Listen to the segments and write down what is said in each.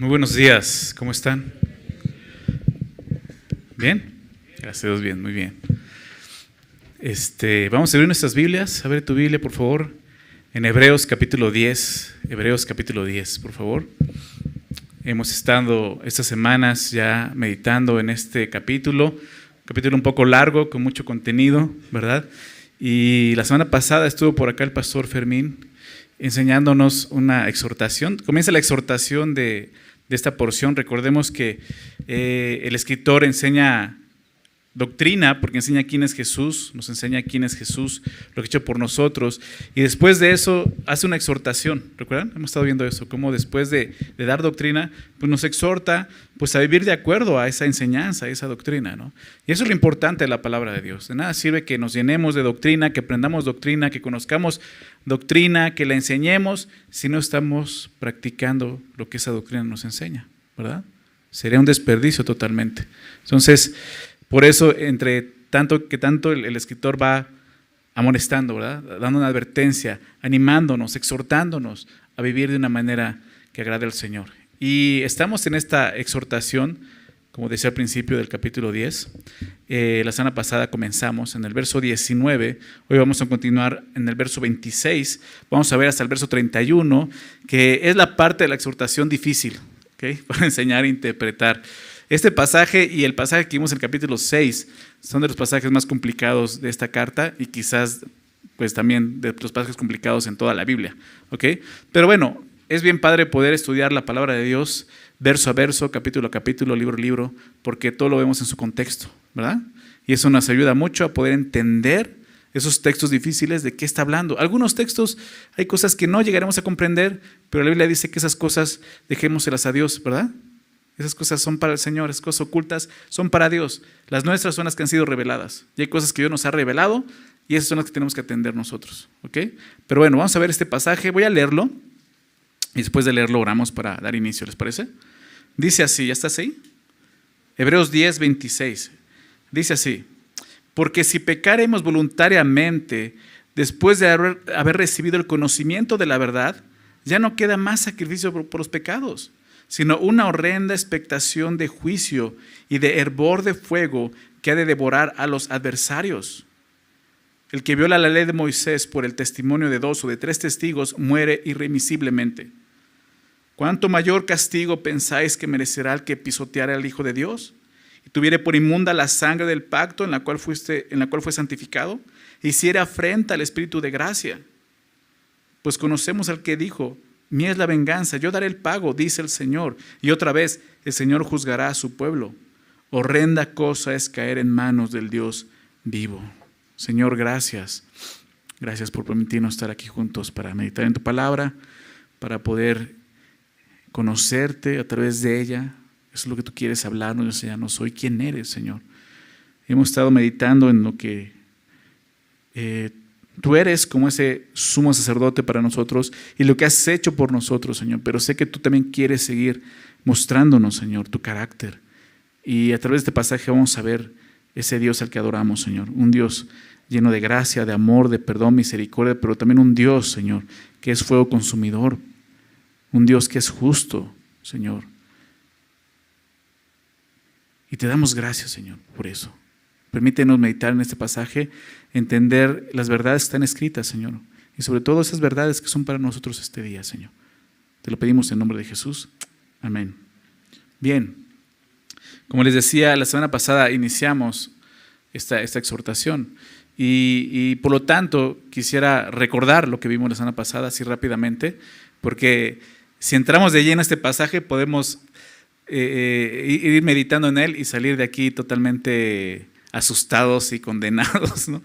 Muy buenos días, ¿cómo están? ¿Bien? Gracias a Dios, bien, muy bien. Este, vamos a abrir nuestras Biblias. Abre tu Biblia, por favor, en Hebreos capítulo 10. Hebreos capítulo 10, por favor. Hemos estado estas semanas ya meditando en este capítulo, capítulo un poco largo, con mucho contenido, ¿verdad? Y la semana pasada estuvo por acá el pastor Fermín enseñándonos una exhortación. Comienza la exhortación de, de esta porción. Recordemos que eh, el escritor enseña doctrina porque enseña quién es Jesús, nos enseña quién es Jesús, lo que ha hecho por nosotros. Y después de eso hace una exhortación. ¿Recuerdan? Hemos estado viendo eso, cómo después de, dar doctrina, pues nos exhorta pues, a vivir de acuerdo a esa enseñanza, a esa doctrina. ¿no? Y eso es lo importante de la palabra de Dios. De nada sirve que nos llenemos de doctrina, que aprendamos doctrina, que conozcamos doctrina, que la enseñemos, si no estamos practicando lo que esa doctrina nos enseña, ¿verdad? Sería un desperdicio totalmente. Entonces, por eso, entre tanto que tanto el, escritor va amonestando, ¿verdad? Dando una advertencia, animándonos, exhortándonos a vivir de una manera que agrade al Señor. Y estamos en esta exhortación como decía al principio del capítulo 10. Eh, la semana pasada comenzamos en el verso 19, hoy vamos a continuar en el verso 26, vamos a ver hasta el verso 31, que es la parte de la exhortación difícil, para enseñar a interpretar. Este pasaje y el pasaje que vimos en el capítulo 6 son de los pasajes más complicados de esta carta y quizás pues también de los pasajes complicados en toda la Biblia. ¿okay? Pero bueno, es bien padre poder estudiar la palabra de Dios verso a verso, capítulo a capítulo, libro a libro, porque todo lo vemos en su contexto, ¿verdad? Y eso nos ayuda mucho a poder entender esos textos difíciles de qué está hablando. Algunos textos hay cosas que no llegaremos a comprender, pero la Biblia dice que esas cosas dejémoselas a Dios, ¿verdad? Esas cosas son para el Señor, esas cosas ocultas son para Dios. Las nuestras son las que han sido reveladas. Y hay cosas que Dios nos ha revelado y esas son las que tenemos que atender nosotros, ¿ok? Pero bueno, vamos a ver este pasaje, voy a leerlo y después de leerlo oramos para dar inicio, ¿les parece? Dice así, ¿ya estás ahí? Hebreos 10, 26. Dice así, porque si pecaremos voluntariamente después de haber, recibido el conocimiento de la verdad, ya no queda más sacrificio por, por los pecados, sino una horrenda expectación de juicio y de hervor de fuego que ha de devorar a los adversarios. El que viola la ley de Moisés por el testimonio de dos o de tres testigos muere irremisiblemente. ¿Cuánto mayor castigo pensáis que merecerá el que pisoteara al Hijo de Dios y tuviere por inmunda la sangre del pacto en la cual, fuiste, en la cual fue santificado? E hiciera afrenta al Espíritu de gracia. Pues conocemos al que dijo, mía es la venganza, yo daré el pago, dice el Señor. Y otra vez, el Señor juzgará a su pueblo. Horrenda cosa es caer en manos del Dios vivo. Señor, gracias. Gracias por permitirnos estar aquí juntos para meditar en tu palabra, para poder conocerte a través de ella. Eso es lo que tú quieres hablarnos y enseñarnos soy ¿Quién eres, Señor? Hemos estado meditando en lo que eh, tú eres como ese sumo sacerdote para nosotros y lo que has hecho por nosotros, Señor. Pero sé que tú también quieres seguir mostrándonos, Señor, tu carácter. Y a través de este pasaje vamos a ver ese Dios al que adoramos, Señor. Un Dios lleno de gracia, de amor, de perdón, misericordia, pero también un Dios, Señor, que es fuego consumidor un Dios que es justo, Señor. Y te damos gracias, Señor, por eso. Permítenos meditar en este pasaje, entender las verdades que están escritas, Señor, y sobre todo esas verdades que son para nosotros este día, Señor. Te lo pedimos en nombre de Jesús. Amén. Bien, como les decía, la semana pasada iniciamos esta, esta exhortación y, y, por lo tanto quisiera recordar lo que vimos la semana pasada así rápidamente, porque si entramos de lleno a este pasaje, podemos eh, eh, ir meditando en él y salir de aquí totalmente asustados y condenados. ¿no?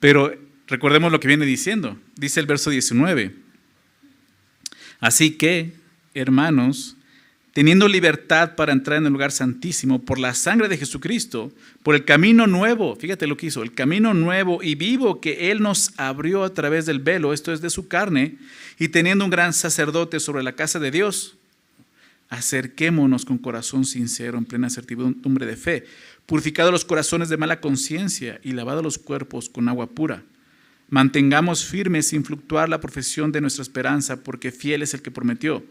Pero recordemos lo que viene diciendo. Dice el verso 19. Así que, hermanos, teniendo libertad para entrar en el lugar santísimo por la sangre de Jesucristo, por el camino nuevo, fíjate lo que hizo, el camino nuevo y vivo que Él nos abrió a través del velo, esto es de su carne, y teniendo un gran sacerdote sobre la casa de Dios, acerquémonos con corazón sincero, en plena certidumbre de fe, purificados los corazones de mala conciencia y lavados los cuerpos con agua pura. Mantengamos firmes sin fluctuar la profesión de nuestra esperanza, porque fiel es el que prometió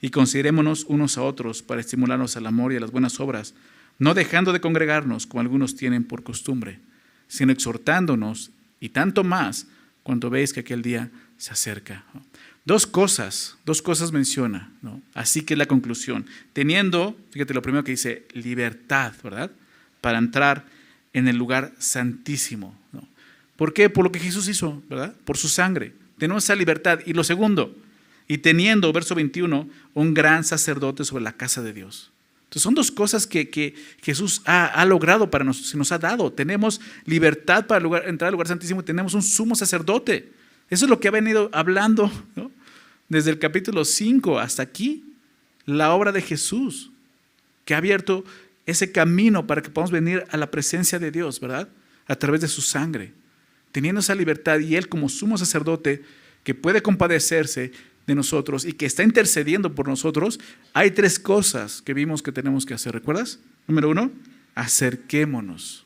y considerémonos unos a otros para estimularnos al amor y a las buenas obras, no dejando de congregarnos como algunos tienen por costumbre, sino exhortándonos y tanto más cuando veis que aquel día se acerca. Dos cosas, dos cosas menciona, así que la conclusión, teniendo, fíjate lo primero que dice, libertad, ¿verdad? Para entrar en el lugar santísimo. ¿Por qué? Por lo que Jesús hizo, ¿verdad? Por su sangre. Tenemos esa libertad. Y lo segundo, y teniendo, verso 21, un gran sacerdote sobre la casa de Dios. Entonces son dos cosas que, Jesús ha, logrado para nosotros, se nos ha dado. Tenemos libertad para entrar al lugar santísimo y tenemos un sumo sacerdote. Eso es lo que ha venido hablando desde el capítulo 5 hasta aquí, la obra de Jesús, que ha abierto ese camino para que podamos venir a la presencia de Dios, ¿verdad? A través de su sangre. Teniendo esa libertad y Él como sumo sacerdote que puede compadecerse de nosotros y que está intercediendo por nosotros, hay tres cosas que vimos que tenemos que hacer. ¿Recuerdas? Número uno, acerquémonos.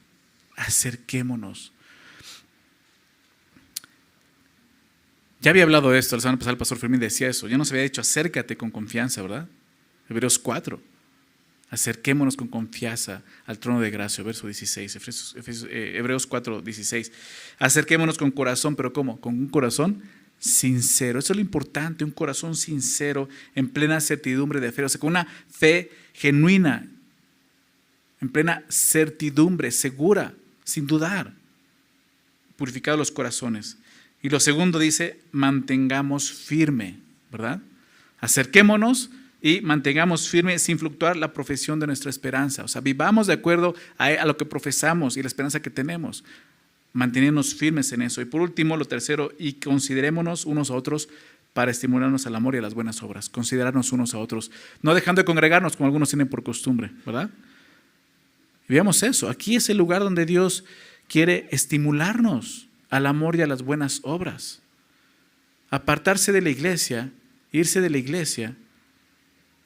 Acerquémonos. Ya había hablado de esto, la semana pasada el pastor Fermín decía eso. Ya nos había dicho acércate con confianza, ¿verdad? Hebreos 4. Acerquémonos con confianza al trono de gracia, verso 16, eh, Hebreos 4, 16. Acerquémonos con corazón, pero ¿cómo? Con un corazón sincero. Eso es lo importante, un corazón sincero, en plena certidumbre de fe, o sea, con una fe genuina, en plena certidumbre, segura, sin dudar. Purificados los corazones. Y lo segundo dice, mantengamos firme, ¿verdad? Acerquémonos y mantengamos firme sin fluctuar la profesión de nuestra esperanza. O sea, vivamos de acuerdo a lo que profesamos y la esperanza que tenemos mantenernos firmes en eso. Y por último, lo tercero, y considerémonos unos a otros para estimularnos al amor y a las buenas obras. Considerarnos unos a otros, no dejando de congregarnos como algunos tienen por costumbre, ¿verdad? Veamos eso, aquí es el lugar donde Dios quiere estimularnos al amor y a las buenas obras. Apartarse de la iglesia, irse de la iglesia,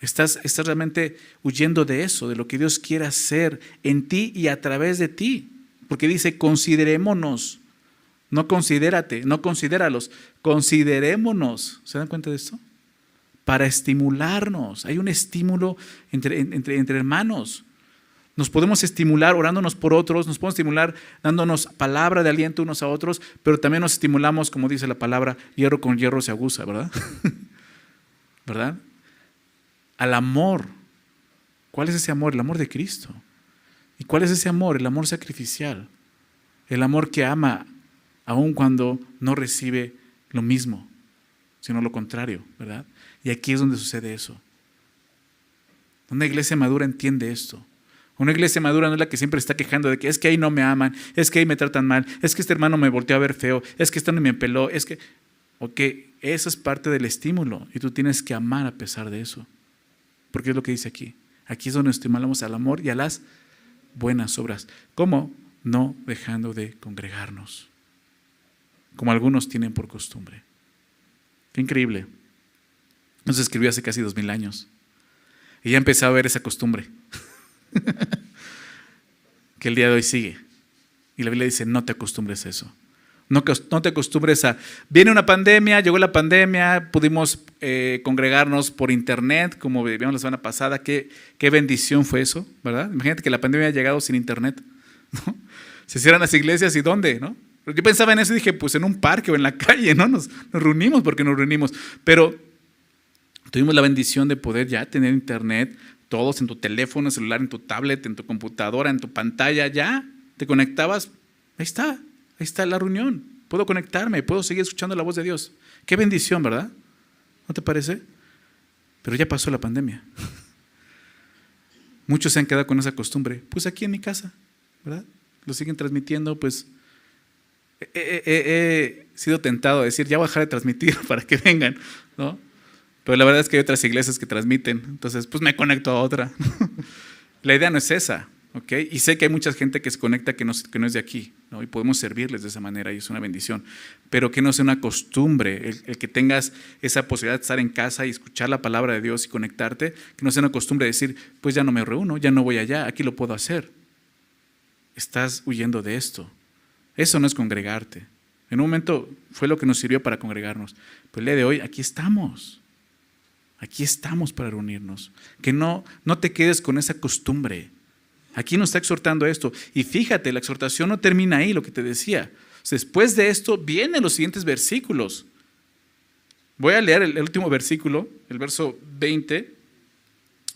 estás, estás realmente huyendo de eso, de lo que Dios quiere hacer en ti y a través de ti. Porque dice, considerémonos. No considérate, no considéralos, considerémonos. ¿Se dan cuenta de esto? Para estimularnos. Hay un estímulo entre, entre, entre hermanos. Nos podemos estimular orándonos por otros, nos podemos estimular dándonos palabra de aliento unos a otros, pero también nos estimulamos, como dice la palabra, hierro con hierro se aguza, ¿verdad? ¿Verdad? Al amor. ¿Cuál es ese amor? El amor de Cristo. ¿Y cuál es ese amor? El amor sacrificial. El amor que ama aun cuando no recibe lo mismo, sino lo contrario, ¿verdad? Y aquí es donde sucede eso. Una iglesia madura entiende esto. Una iglesia madura no es la que siempre está quejando de que es que ahí no me aman, es que ahí me tratan mal, es que este hermano me volteó a ver feo, es que este no me peló, es que... Ok, eso es parte del estímulo y tú tienes que amar a pesar de eso. Porque es lo que dice aquí. Aquí es donde estimulamos al amor y a las buenas obras. ¿Cómo? No dejando de congregarnos, como algunos tienen por costumbre. Qué increíble. Nos escribió hace casi dos mil años. Y ya empezaba a ver esa costumbre. que el día de hoy sigue. Y la Biblia dice, no te acostumbres a eso. No, no, te acostumbres a... Viene una pandemia, llegó la pandemia, pudimos eh, congregarnos por internet, como vimos la semana pasada. ¿Qué, qué bendición fue eso, ¿verdad? Imagínate que la pandemia ha llegado sin internet. ¿no? Se cierran las iglesias y ¿dónde? ¿no? Yo pensaba en eso y dije, pues en un parque o en la calle, ¿no? Nos, nos reunimos porque nos reunimos. Pero tuvimos la bendición de poder ya tener internet, todos en tu teléfono, celular, en tu tablet, en tu computadora, en tu pantalla, ya te conectabas, ahí está, ahí está la reunión. Puedo conectarme, puedo seguir escuchando la voz de Dios. Qué bendición, ¿verdad? ¿No te parece? Pero ya pasó la pandemia. Muchos se han quedado con esa costumbre. Pues aquí en mi casa, ¿verdad? Lo siguen transmitiendo, pues he, sido tentado a decir, ya voy a dejar de transmitir para que vengan, ¿no? Pero la verdad es que hay otras iglesias que transmiten, entonces pues me conecto a otra. la idea no es esa, ¿ok? Y sé que hay mucha gente que se conecta que no, es de aquí, ¿no? Y podemos servirles de esa manera y es una bendición. Pero que no sea una costumbre, el, que tengas esa posibilidad de estar en casa y escuchar la palabra de Dios y conectarte, que no sea una costumbre de decir, pues ya no me reúno, ya no voy allá, aquí lo puedo hacer. Estás huyendo de esto. Eso no es congregarte. En un momento fue lo que nos sirvió para congregarnos. Pero el día de hoy aquí estamos. Aquí estamos para reunirnos. Que no, no te quedes con esa costumbre. Aquí nos está exhortando esto. Y fíjate, la exhortación no termina ahí, lo que te decía. Después de esto vienen los siguientes versículos. Voy a leer el, último versículo, el verso 20,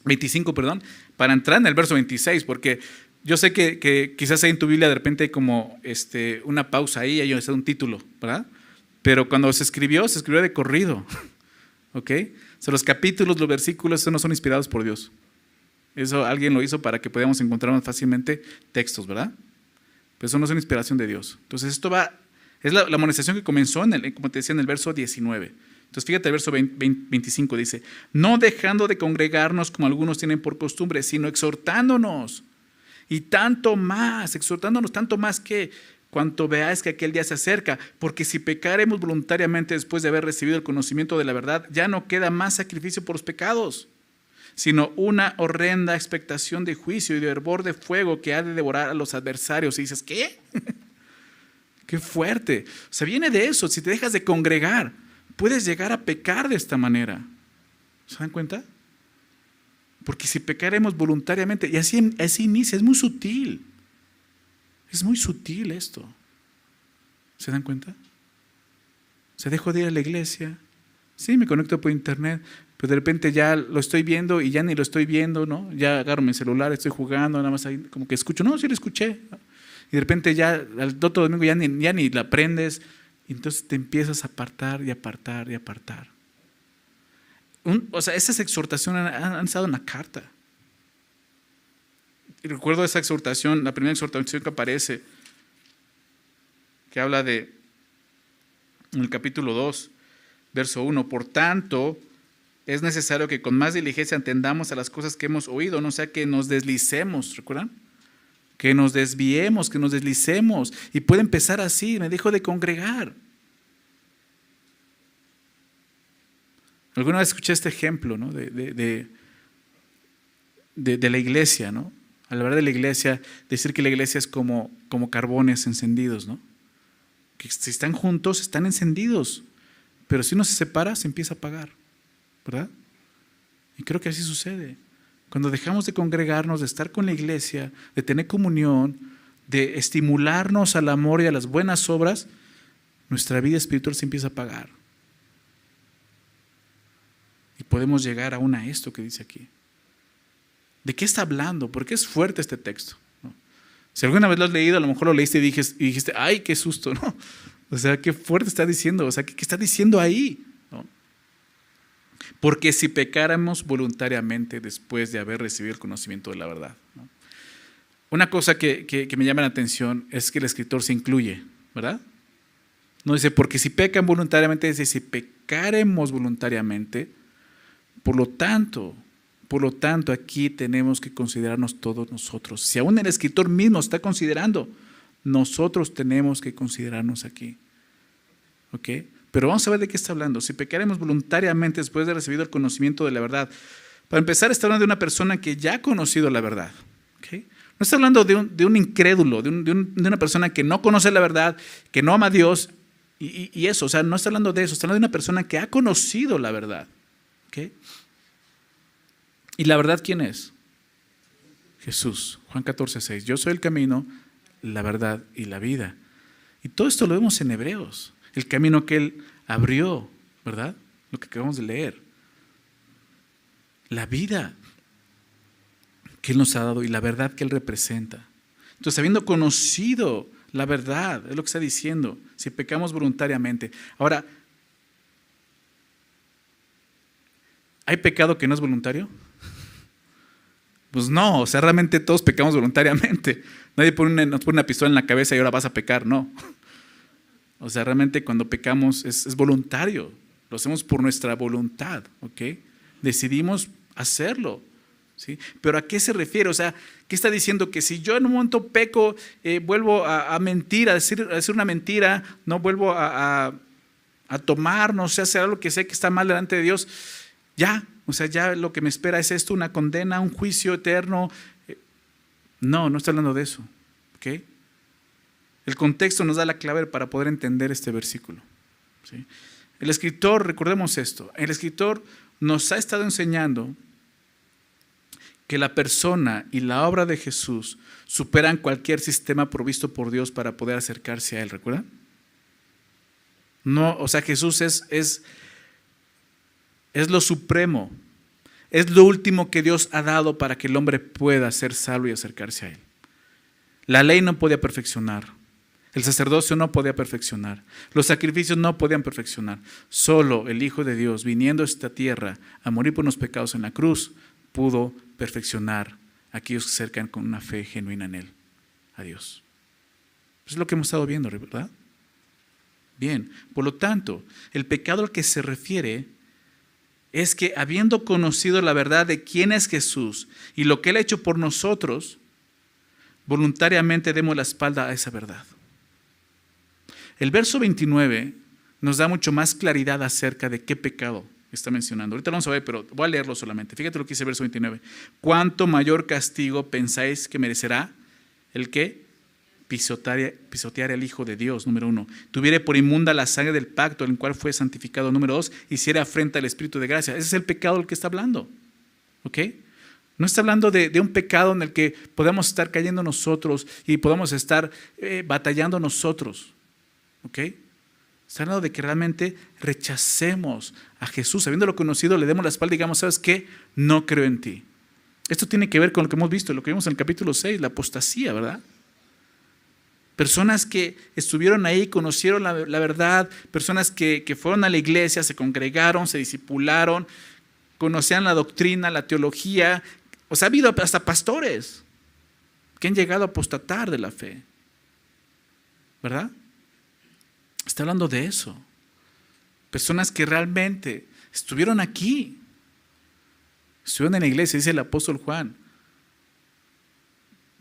25, perdón, para entrar en el verso 26, porque yo sé que, quizás hay en tu Biblia de repente como este, una pausa ahí, hay un título, ¿verdad? Pero cuando se escribió, se escribió de corrido. ¿Ok? O sea, los capítulos, los versículos, no son inspirados por Dios. Eso alguien lo hizo para que podamos encontrar más fácilmente textos, ¿verdad? Pero eso no es una inspiración de Dios. Entonces, esto va, es la, amonestación que comenzó, en el, como te decía, en el verso 19. Entonces, fíjate el verso 25 dice, no dejando de congregarnos como algunos tienen por costumbre, sino exhortándonos. Y tanto más, exhortándonos tanto más que cuanto veáis que aquel día se acerca, porque si pecaremos voluntariamente después de haber recibido el conocimiento de la verdad, ya no queda más sacrificio por los pecados, sino una horrenda expectación de juicio y de hervor de fuego que ha de devorar a los adversarios. Y dices, ¿qué? Qué fuerte. O sea, viene de eso. Si te dejas de congregar, puedes llegar a pecar de esta manera. ¿Se dan cuenta? Porque si pecaremos voluntariamente, y así, así inicia, es muy sutil. Es muy sutil esto. ¿Se dan cuenta? Se dejó de ir a la iglesia. Sí, me conecto por internet, pero de repente ya lo estoy viendo y ya ni lo estoy viendo, ¿no? Ya agarro mi celular, estoy jugando, nada más ahí como que escucho, no, sí lo escuché. Y de repente ya al otro domingo ya ni, ya ni la aprendes, y entonces te empiezas a apartar y apartar y apartar. o sea, esas exhortaciones han, han estado en la carta. Y recuerdo esa exhortación, la primera exhortación que aparece, que habla de, en el capítulo 2, verso 1, por tanto, es necesario que con más diligencia entendamos a las cosas que hemos oído, no sea que nos deslicemos, ¿recuerdan? Que nos desviemos, que nos deslicemos. Y puede empezar así, me dejo de congregar. Alguna vez escuché este ejemplo ¿no? de, de, de la iglesia, ¿no? al hablar de la iglesia, decir que la iglesia es como, como carbones encendidos, ¿no? Que si están juntos, están encendidos, pero si uno se separa, se empieza a apagar, ¿verdad? Y creo que así sucede. Cuando dejamos de congregarnos, de estar con la iglesia, de tener comunión, de estimularnos al amor y a las buenas obras, nuestra vida espiritual se empieza a apagar. Y podemos llegar aún a esto que dice aquí. ¿De qué está hablando? Porque es fuerte este texto. Si alguna vez lo has leído, a lo mejor lo leíste y dijiste, ay, qué susto. O sea, qué fuerte está diciendo, o sea, ¿qué, está diciendo ahí? Porque si pecáramos voluntariamente después de haber recibido el conocimiento de la verdad. Una cosa que, que, me llama la atención es que el escritor se incluye, ¿verdad? No dice, porque si pecan voluntariamente, dice, si pecaremos voluntariamente, por lo tanto, por lo tanto, aquí tenemos que considerarnos todos nosotros. Si aún el escritor mismo está considerando, nosotros tenemos que considerarnos aquí. ¿Ok? Pero vamos a ver de qué está hablando. Si pecaremos voluntariamente después de recibido el conocimiento de la verdad. Para empezar, está hablando de una persona que ya ha conocido la verdad. ¿ok? No está hablando de un, incrédulo, de, una persona que no conoce la verdad, que no ama a Dios y, eso. O sea, no está hablando de eso. Está hablando de una persona que ha conocido la verdad. ¿Y la verdad quién es? Jesús. Juan 14, 6. Yo soy el camino, la verdad y la vida. Y todo esto lo vemos en Hebreos. El camino que Él abrió, ¿verdad? Lo que acabamos de leer. La vida que Él nos ha dado y la verdad que Él representa. Entonces, habiendo conocido la verdad, es lo que está diciendo, si pecamos voluntariamente. Ahora, ¿hay pecado que no es voluntario? Pues no, o sea, realmente todos pecamos voluntariamente. Nadie nos pone una pistola en la cabeza y ahora vas a pecar, no. O sea, realmente cuando pecamos es, voluntario, lo hacemos por nuestra voluntad, ¿ok? Decidimos hacerlo, ¿sí? Pero ¿a qué se refiere? O sea, ¿qué está diciendo? Que si yo en un momento peco, eh, vuelvo a, mentir, a decir, a decir, una mentira, no vuelvo a, a tomar, no sé, hacer algo que sé que está mal delante de Dios, ya, o sea, ya lo que me espera es esto, una condena, un juicio eterno. No, no está hablando de eso. ¿ok? El contexto nos da la clave para poder entender este versículo. El escritor, recordemos esto, el escritor nos ha estado enseñando que la persona y la obra de Jesús superan cualquier sistema provisto por Dios para poder acercarse a Él, ¿recuerdan? No, o sea, Jesús es, es, es lo supremo, es lo último que Dios ha dado para que el hombre pueda ser salvo y acercarse a Él. La ley no podía perfeccionar, el sacerdocio no podía perfeccionar, los sacrificios no podían perfeccionar. Solo el Hijo de Dios, viniendo a esta tierra a morir por los pecados en la cruz, pudo perfeccionar a aquellos que se acercan con una fe genuina en Él, a Dios. Es lo que hemos estado viendo, ¿verdad? Bien, por lo tanto, el pecado al que se refiere es que habiendo conocido la verdad de quién es Jesús y lo que Él ha hecho por nosotros, voluntariamente demos la espalda a esa verdad. El verso 29 nos da mucho más claridad acerca de qué pecado está mencionando. Ahorita lo vamos a ver, pero voy a leerlo solamente. Fíjate lo que dice el verso 29. ¿Cuánto mayor castigo pensáis que merecerá el que pisotear, al Hijo de Dios, número uno? Tuviere por inmunda la sangre del pacto en el cual fue santificado, número dos, hiciera afrenta al Espíritu de gracia. Ese es el pecado del que está hablando. ¿Ok? No está hablando de, un pecado en el que podamos estar cayendo nosotros y podamos estar eh, batallando nosotros. ¿Ok? Está hablando de que realmente rechacemos a Jesús, habiéndolo conocido, le demos la espalda y digamos, ¿sabes qué? No creo en ti. Esto tiene que ver con lo que hemos visto, lo que vimos en el capítulo 6, la apostasía, ¿verdad? Personas que estuvieron ahí, conocieron la, verdad, personas que, que, fueron a la iglesia, se congregaron, se discipularon, conocían la doctrina, la teología. O sea, ha habido hasta pastores que han llegado a apostatar de la fe. ¿Verdad? Está hablando de eso. Personas que realmente estuvieron aquí. Estuvieron en la iglesia, dice el apóstol Juan.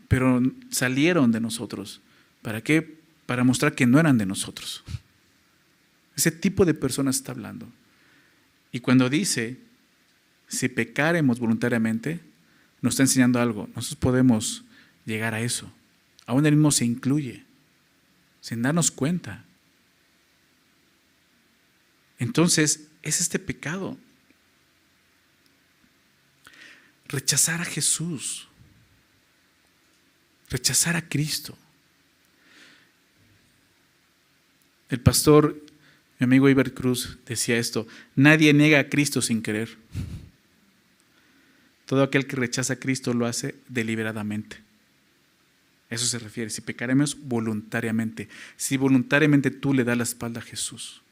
Pero salieron de nosotros. ¿Para qué? Para mostrar que no eran de nosotros. Ese tipo de personas está hablando. Y cuando dice, si pecaremos voluntariamente, nos está enseñando algo. Nosotros podemos llegar a eso. Aún el mismo se incluye, sin darnos cuenta. Entonces, es este pecado. Rechazar a Jesús. Rechazar a Cristo. El pastor, mi amigo Iber Cruz, decía esto, nadie niega a Cristo sin querer. Todo aquel que rechaza a Cristo lo hace deliberadamente. Eso se refiere, si pecaremos voluntariamente, si voluntariamente tú le das la espalda a Jesús.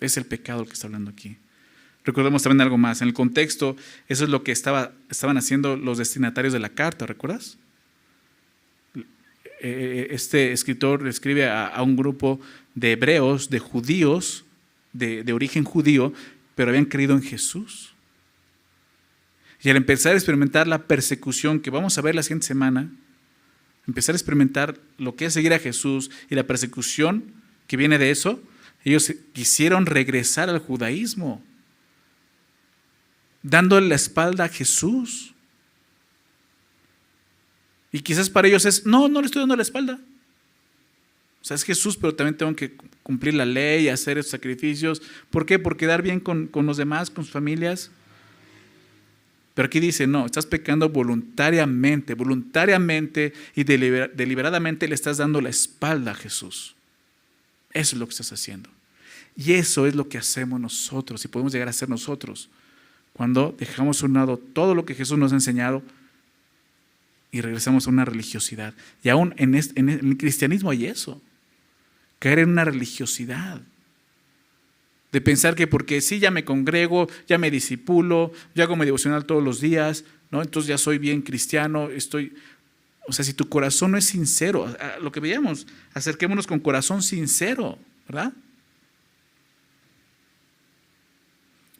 Es el pecado el que está hablando aquí. Recordemos también algo más. En el contexto, eso es lo que estaba, estaban haciendo los destinatarios de la carta, ¿recuerdas? Eh, este escritor escribe a, un grupo de hebreos, de judíos, de origen judío, pero habían creído en Jesús. Y al empezar a experimentar la persecución que vamos a ver la siguiente semana, empezar a experimentar lo que es seguir a Jesús y la persecución que viene de eso, ellos quisieron regresar al judaísmo, dándole la espalda a Jesús. Y quizás para ellos es, no, no le estoy dando la espalda. O sea, es Jesús, pero también tengo que cumplir la ley, hacer esos sacrificios. ¿Por qué? Por quedar bien con, con los demás, con sus familias. Pero aquí dice, no, estás pecando voluntariamente, voluntariamente y deliberadamente le estás dando la espalda a Jesús. Eso es lo que estás haciendo. Y eso es lo que hacemos nosotros y podemos llegar a ser nosotros cuando dejamos a un lado todo lo que Jesús nos ha enseñado y regresamos a una religiosidad. Y aún en, el cristianismo hay eso, caer en una religiosidad. De pensar que porque sí, ya me congrego, ya me disipulo, ya hago mi devocional todos los días, ¿no? entonces ya soy bien cristiano, estoy... O sea, si tu corazón no es sincero, lo que veíamos, acerquémonos con corazón sincero, ¿verdad?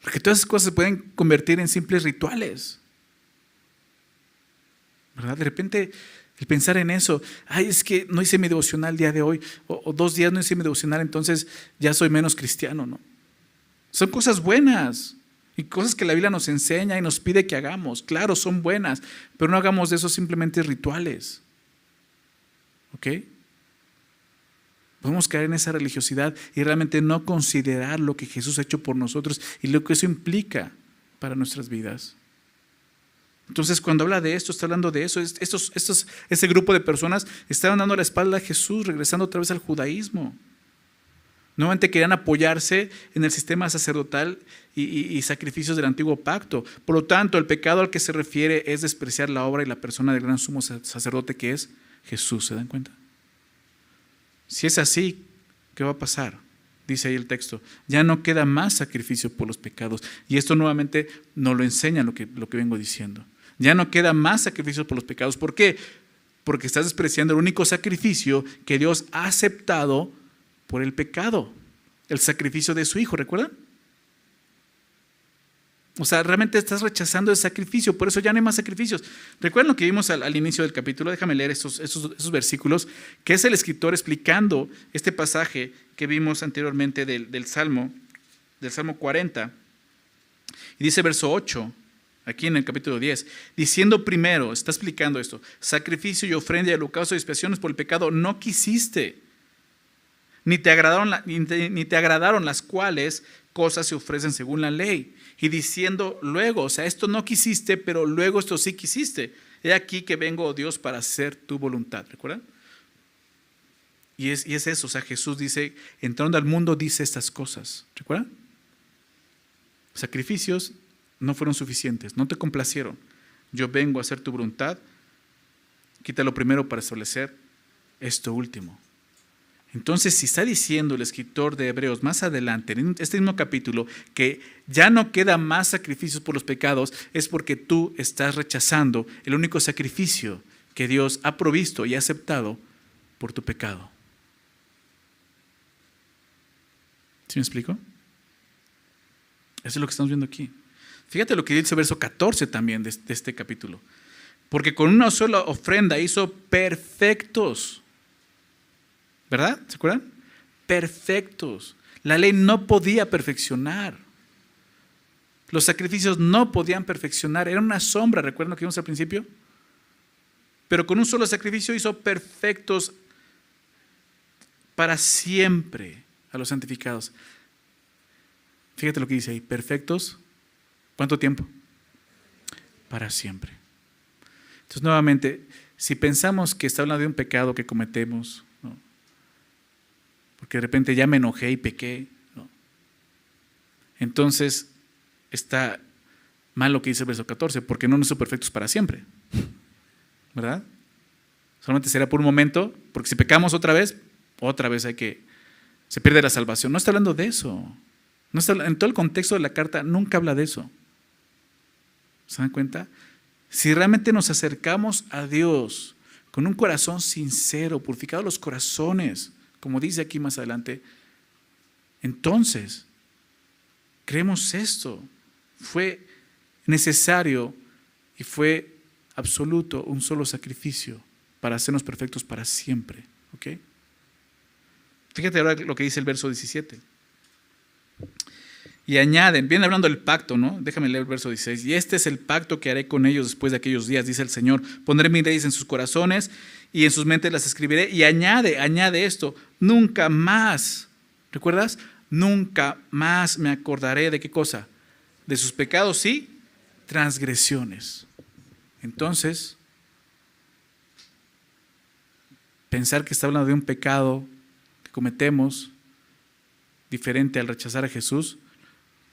Porque todas esas cosas se pueden convertir en simples rituales. ¿Verdad? De repente el pensar en eso, ay, es que no hice mi devocional el día de hoy, o, dos días no hice mi devocional, entonces ya soy menos cristiano, ¿no? Son cosas buenas y cosas que la Biblia nos enseña y nos pide que hagamos. Claro, son buenas, pero no hagamos de eso simplemente rituales. ¿Ok? Podemos caer en esa religiosidad y realmente no considerar lo que Jesús ha hecho por nosotros y lo que eso implica para nuestras vidas. Entonces, cuando habla de esto, está hablando de eso. Estos, este grupo de personas estaban dando la espalda a Jesús, regresando otra vez al judaísmo. Nuevamente querían apoyarse en el sistema sacerdotal y, sacrificios del antiguo pacto. Por lo tanto, el pecado al que se refiere es despreciar la obra y la persona del gran sumo sacerdote que es Jesús. ¿Se dan cuenta? Si es así, ¿qué va a pasar? Dice ahí el texto, ya no queda más sacrificio por los pecados. Y esto nuevamente nos lo enseña lo que, lo que vengo diciendo. Ya no queda más sacrificio por los pecados. ¿Por qué? Porque estás despreciando el único sacrificio que Dios ha aceptado por el pecado, el sacrificio de su Hijo, ¿recuerdan? O sea, realmente estás rechazando el sacrificio, por eso ya no hay más sacrificios. Recuerden lo que vimos al, inicio del capítulo, déjame leer esos, versículos, que es el escritor explicando este pasaje que vimos anteriormente del, del Salmo, del Salmo 40. Y dice verso 8, aquí en el capítulo 10, diciendo primero, está explicando esto, sacrificio y ofrenda y holocausto y expiaciones por el pecado no quisiste, ni te agradaron, ni te agradaron las cuales cosas se ofrecen según la ley y diciendo luego, o sea, esto no quisiste, pero luego esto sí quisiste. He aquí que vengo, oh Dios, para hacer tu voluntad. ¿Recuerdan? Y es, y es eso, o sea, Jesús dice, entrando al mundo dice estas cosas. ¿Recuerdan? Sacrificios no fueron suficientes, no te complacieron. Yo vengo a hacer tu voluntad. Quítalo primero para establecer esto último. Entonces, si está diciendo el escritor de Hebreos más adelante, en este mismo capítulo, que ya no queda más sacrificios por los pecados, es porque tú estás rechazando el único sacrificio que Dios ha provisto y aceptado por tu pecado. ¿Sí me explico? Eso es lo que estamos viendo aquí. Fíjate lo que dice el verso 14 también de este capítulo. Porque con una sola ofrenda hizo perfectos ¿Verdad? ¿Se acuerdan? Perfectos. La ley no podía perfeccionar. Los sacrificios no podían perfeccionar. Era una sombra, ¿recuerdan lo que vimos al principio? Pero con un solo sacrificio hizo perfectos para siempre a los santificados. Fíjate lo que dice ahí, perfectos. ¿Cuánto tiempo? Para siempre. Entonces, nuevamente, si pensamos que está hablando de un pecado que cometemos, porque de repente ya me enojé y pequé. Entonces está mal lo que dice el verso 14, porque no nos son perfectos para siempre. ¿Verdad? Solamente será por un momento, porque si pecamos otra vez, otra vez hay que, se pierde la salvación. No está hablando de eso. No está, en todo el contexto de la carta nunca habla de eso. ¿Se dan cuenta? Si realmente nos acercamos a Dios con un corazón sincero, purificado los corazones, como dice aquí más adelante, entonces, creemos esto. Fue necesario y fue absoluto un solo sacrificio para hacernos perfectos para siempre. ¿Ok? Fíjate ahora lo que dice el verso 17. Y añaden, viene hablando del pacto, ¿no? Déjame leer el verso 16. Y este es el pacto que haré con ellos después de aquellos días, dice el Señor. Pondré mis leyes en sus corazones y en sus mentes las escribiré. Y añade, añade esto, nunca más, ¿recuerdas? Nunca más me acordaré de qué cosa? De sus pecados y transgresiones. Entonces, pensar que está hablando de un pecado que cometemos diferente al rechazar a Jesús,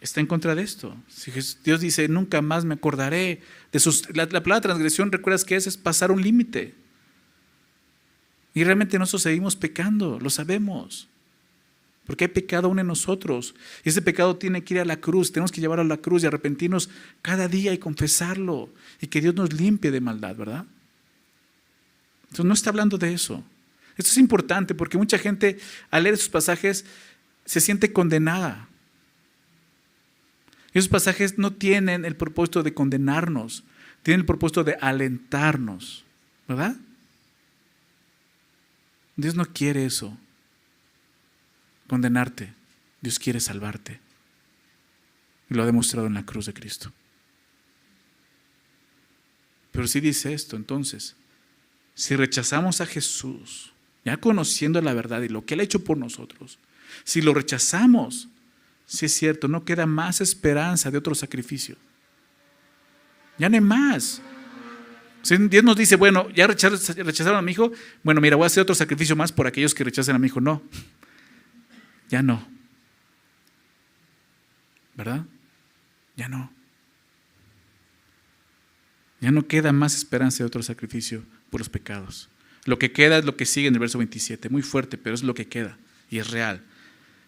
está en contra de esto. Si Dios dice, nunca más me acordaré de sus... La, palabra transgresión, ¿recuerdas que es? Es pasar un límite. Y realmente nosotros seguimos pecando, lo sabemos. Porque hay pecado aún en nosotros. Y ese pecado tiene que ir a la cruz. Tenemos que llevarlo a la cruz y arrepentirnos cada día y confesarlo. Y que Dios nos limpie de maldad, ¿verdad? Entonces no está hablando de eso. Esto es importante porque mucha gente al leer esos pasajes se siente condenada. Esos pasajes no tienen el propósito de condenarnos, tienen el propósito de alentarnos, ¿verdad? Dios no quiere eso, condenarte. Dios quiere salvarte. Y lo ha demostrado en la cruz de Cristo. Pero si dice esto, entonces, si rechazamos a Jesús, ya conociendo la verdad y lo que Él ha hecho por nosotros, si lo rechazamos, si es cierto, no queda más esperanza de otro sacrificio. Ya no hay más. Si Dios nos dice, bueno, ya rechazaron a mi hijo, bueno, mira, voy a hacer otro sacrificio más por aquellos que rechacen a mi hijo. No, ya no. ¿Verdad? Ya no. Ya no queda más esperanza de otro sacrificio por los pecados. Lo que queda es lo que sigue en el verso 27, muy fuerte, pero es lo que queda y es real.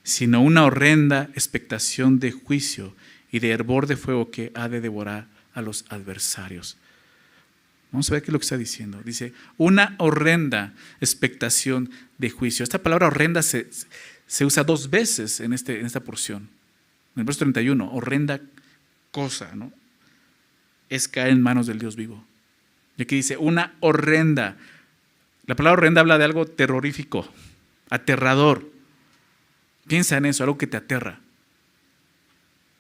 Sino una horrenda expectación de juicio y de hervor de fuego que ha de devorar a los adversarios. Vamos a ver qué es lo que está diciendo. Dice, una horrenda expectación de juicio. Esta palabra horrenda se, usa dos veces en, este, en esta porción. En el verso 31, horrenda cosa, ¿no? Es caer en manos del Dios vivo. Y aquí dice, una horrenda. La palabra horrenda habla de algo terrorífico, aterrador. Piensa en eso, algo que te aterra.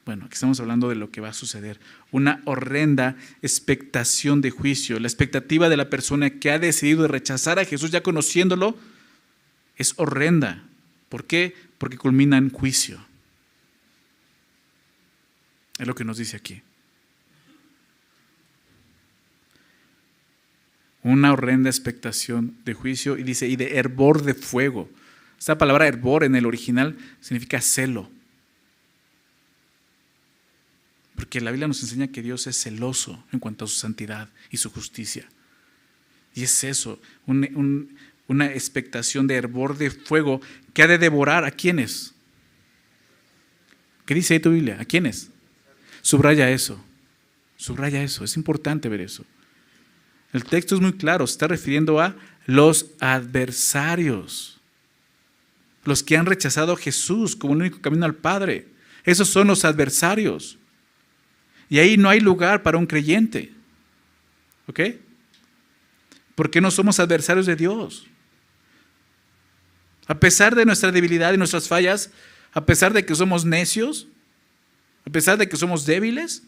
Bueno, aquí estamos hablando de lo que va a suceder. Una horrenda expectación de juicio. La expectativa de la persona que ha decidido rechazar a Jesús ya conociéndolo es horrenda. ¿Por qué? Porque culmina en juicio. Es lo que nos dice aquí. Una horrenda expectación de juicio y dice, y de hervor de fuego. Esta palabra hervor en el original significa celo. Porque la Biblia nos enseña que Dios es celoso en cuanto a su santidad y su justicia. Y es eso, una expectación de hervor de fuego que ha de devorar a quienes. ¿Qué dice ahí tu Biblia? ¿A quiénes? Subraya eso. Subraya eso. Es importante ver eso. El texto es muy claro. Se está refiriendo a los adversarios. Los que han rechazado a Jesús como el único camino al Padre. Esos son los adversarios. Y ahí no hay lugar para un creyente. ¿Ok? Porque no somos adversarios de Dios. A pesar de nuestra debilidad y nuestras fallas, a pesar de que somos necios, a pesar de que somos débiles,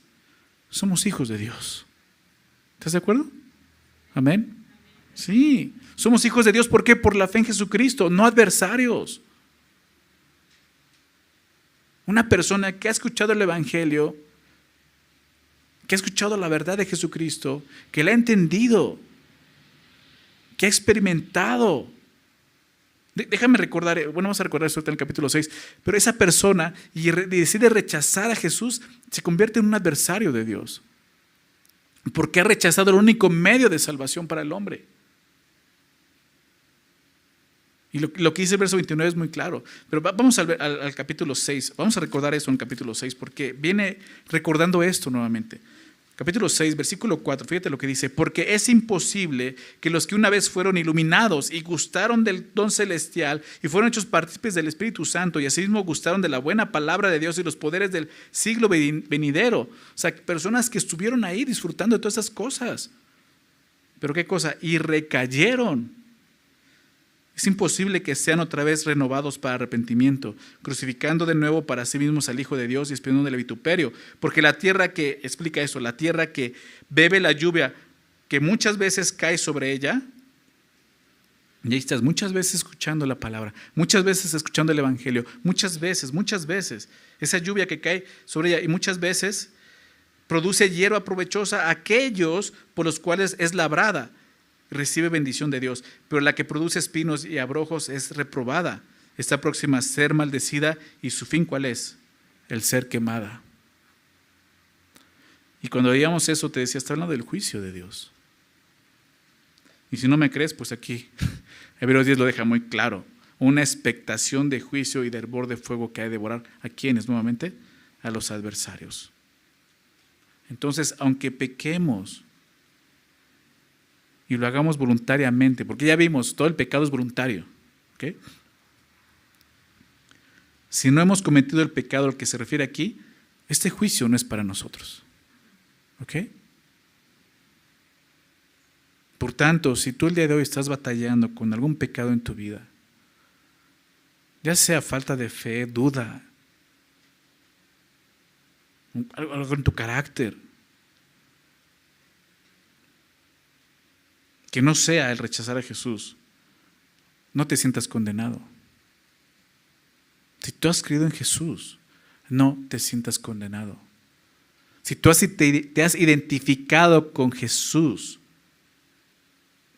somos hijos de Dios. ¿Estás de acuerdo? Amén. Sí, somos hijos de Dios. ¿Por qué? Por la fe en Jesucristo, no adversarios. Una persona que ha escuchado el Evangelio que ha escuchado la verdad de Jesucristo, que la ha entendido, que ha experimentado. Déjame recordar, eh, bueno, vamos a recordar esto en el capítulo 6, pero esa persona y decide rechazar a Jesús, se convierte en un adversario de Dios, porque ha rechazado el único medio de salvación para el hombre. Y lo, que dice el verso 29 es muy claro. Pero vamos al, capítulo 6. Vamos a recordar eso en el capítulo 6 porque viene recordando esto nuevamente. Capítulo 6, versículo 4, fíjate lo que dice, porque es imposible que los que una vez fueron iluminados y gustaron del don celestial y fueron hechos partícipes del Espíritu Santo y asimismo gustaron de la buena palabra de Dios y los poderes del siglo venidero, o sea, personas que estuvieron ahí disfrutando de todas esas cosas, pero qué cosa, y recayeron es imposible que sean otra vez renovados para arrepentimiento, crucificando de nuevo para sí mismos al Hijo de Dios y esperando el vituperio. Porque la tierra que, explica eso, la tierra que bebe la lluvia, que muchas veces cae sobre ella, y ahí estás muchas veces escuchando la palabra, muchas veces escuchando el Evangelio, muchas veces, muchas veces, esa lluvia que cae sobre ella, y muchas veces produce hierba provechosa a aquellos por los cuales es labrada recibe bendición de Dios, pero la que produce espinos y abrojos es reprobada, está próxima a ser maldecida y su fin cuál es? El ser quemada. Y cuando veíamos eso te decía, está hablando del juicio de Dios. Y si no me crees, pues aquí Hebreos 10 lo deja muy claro. Una expectación de juicio y de hervor de fuego que hay de devorar a quienes nuevamente? A los adversarios. Entonces, aunque pequemos, y lo hagamos voluntariamente, porque ya vimos, todo el pecado es voluntario. Si no hemos cometido el pecado al que se refiere aquí, este juicio no es para nosotros. Por tanto, si tú el día de hoy estás batallando con algún pecado en tu vida, ya sea falta de fe, duda, algo en tu carácter, que no sea el rechazar a Jesús. no te sientas condenado. Si tú has creído en Jesús, no te sientas condenado. Si tú te, has identificado con Jesús,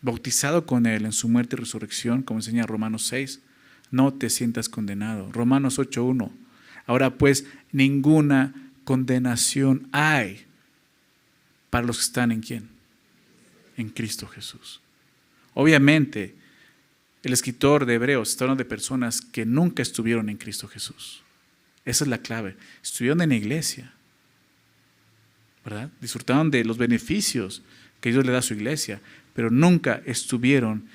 bautizado con Él en su muerte y resurrección, como enseña Romanos 6, no te sientas condenado. Romanos 8.1. Ahora pues, ninguna condenación hay para los que están en quién? En Cristo Jesús. Obviamente, el escritor de Hebreos está hablando de personas que nunca estuvieron en Cristo Jesús. Esa es la clave. Estuvieron en la iglesia, ¿verdad? Disfrutaron de los beneficios que Dios le da a su iglesia, pero nunca estuvieron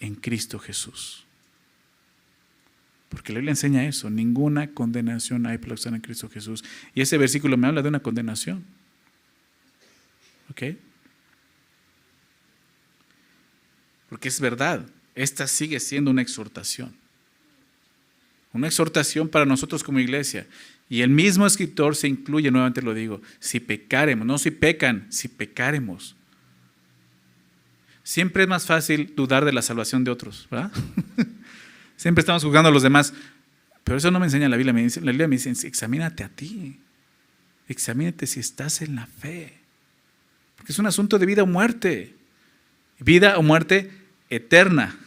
en Cristo Jesús. Porque la Biblia enseña eso, ninguna condenación hay para los que están en Cristo Jesús. Y ese versículo me habla de una condenación. ¿Ok? Porque es verdad, esta sigue siendo una exhortación. Una exhortación para nosotros como iglesia. Y el mismo escritor se incluye, nuevamente lo digo, si pecaremos, no si pecan, si pecaremos. Siempre es más fácil dudar de la salvación de otros, ¿verdad? Siempre estamos juzgando a los demás. Pero eso no me enseña la Biblia. la Biblia me dice, examínate a ti. Examínate si estás en la fe. Porque es un asunto de vida o muerte. Vida o muerte eterna.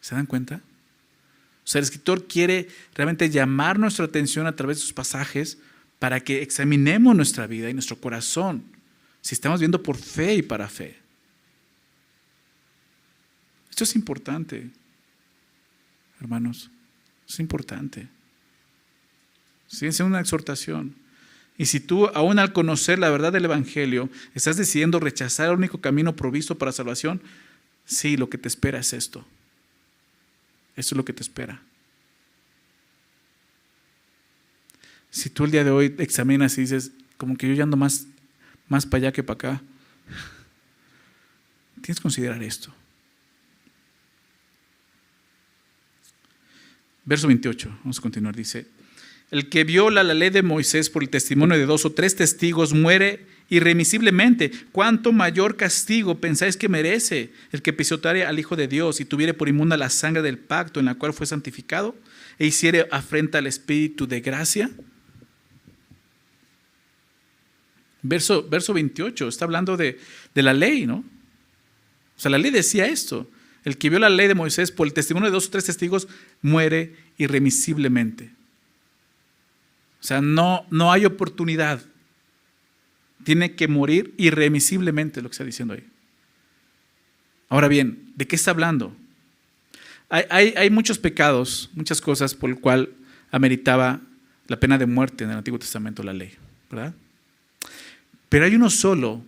¿Se dan cuenta? O sea, el escritor quiere realmente llamar nuestra atención a través de sus pasajes para que examinemos nuestra vida y nuestro corazón, si estamos viendo por fe y para fe. Esto es importante, hermanos, es importante. Sigue siendo una exhortación. Y si tú, aún al conocer la verdad del Evangelio, estás decidiendo rechazar el único camino provisto para salvación, sí, lo que te espera es esto. Eso es lo que te espera. Si tú el día de hoy examinas y dices, como que yo ya ando más, más para allá que para acá, tienes que considerar esto. Verso 28, vamos a continuar, dice, el que viola la ley de Moisés por el testimonio de dos o tres testigos muere irremisiblemente. ¿Cuánto mayor castigo pensáis que merece el que pisoteare al Hijo de Dios y tuviere por inmunda la sangre del pacto en la cual fue santificado e hiciere afrenta al Espíritu de gracia? Verso, verso 28, está hablando de, de la ley, ¿no? O sea, la ley decía esto. El que viola la ley de Moisés por el testimonio de dos o tres testigos muere irremisiblemente. O sea, no, no hay oportunidad. Tiene que morir irremisiblemente, lo que está diciendo ahí. Ahora bien, ¿de qué está hablando? Hay, hay, muchos pecados, muchas cosas por el cual ameritaba la pena de muerte en el Antiguo Testamento la ley, ¿verdad? Pero hay uno solo,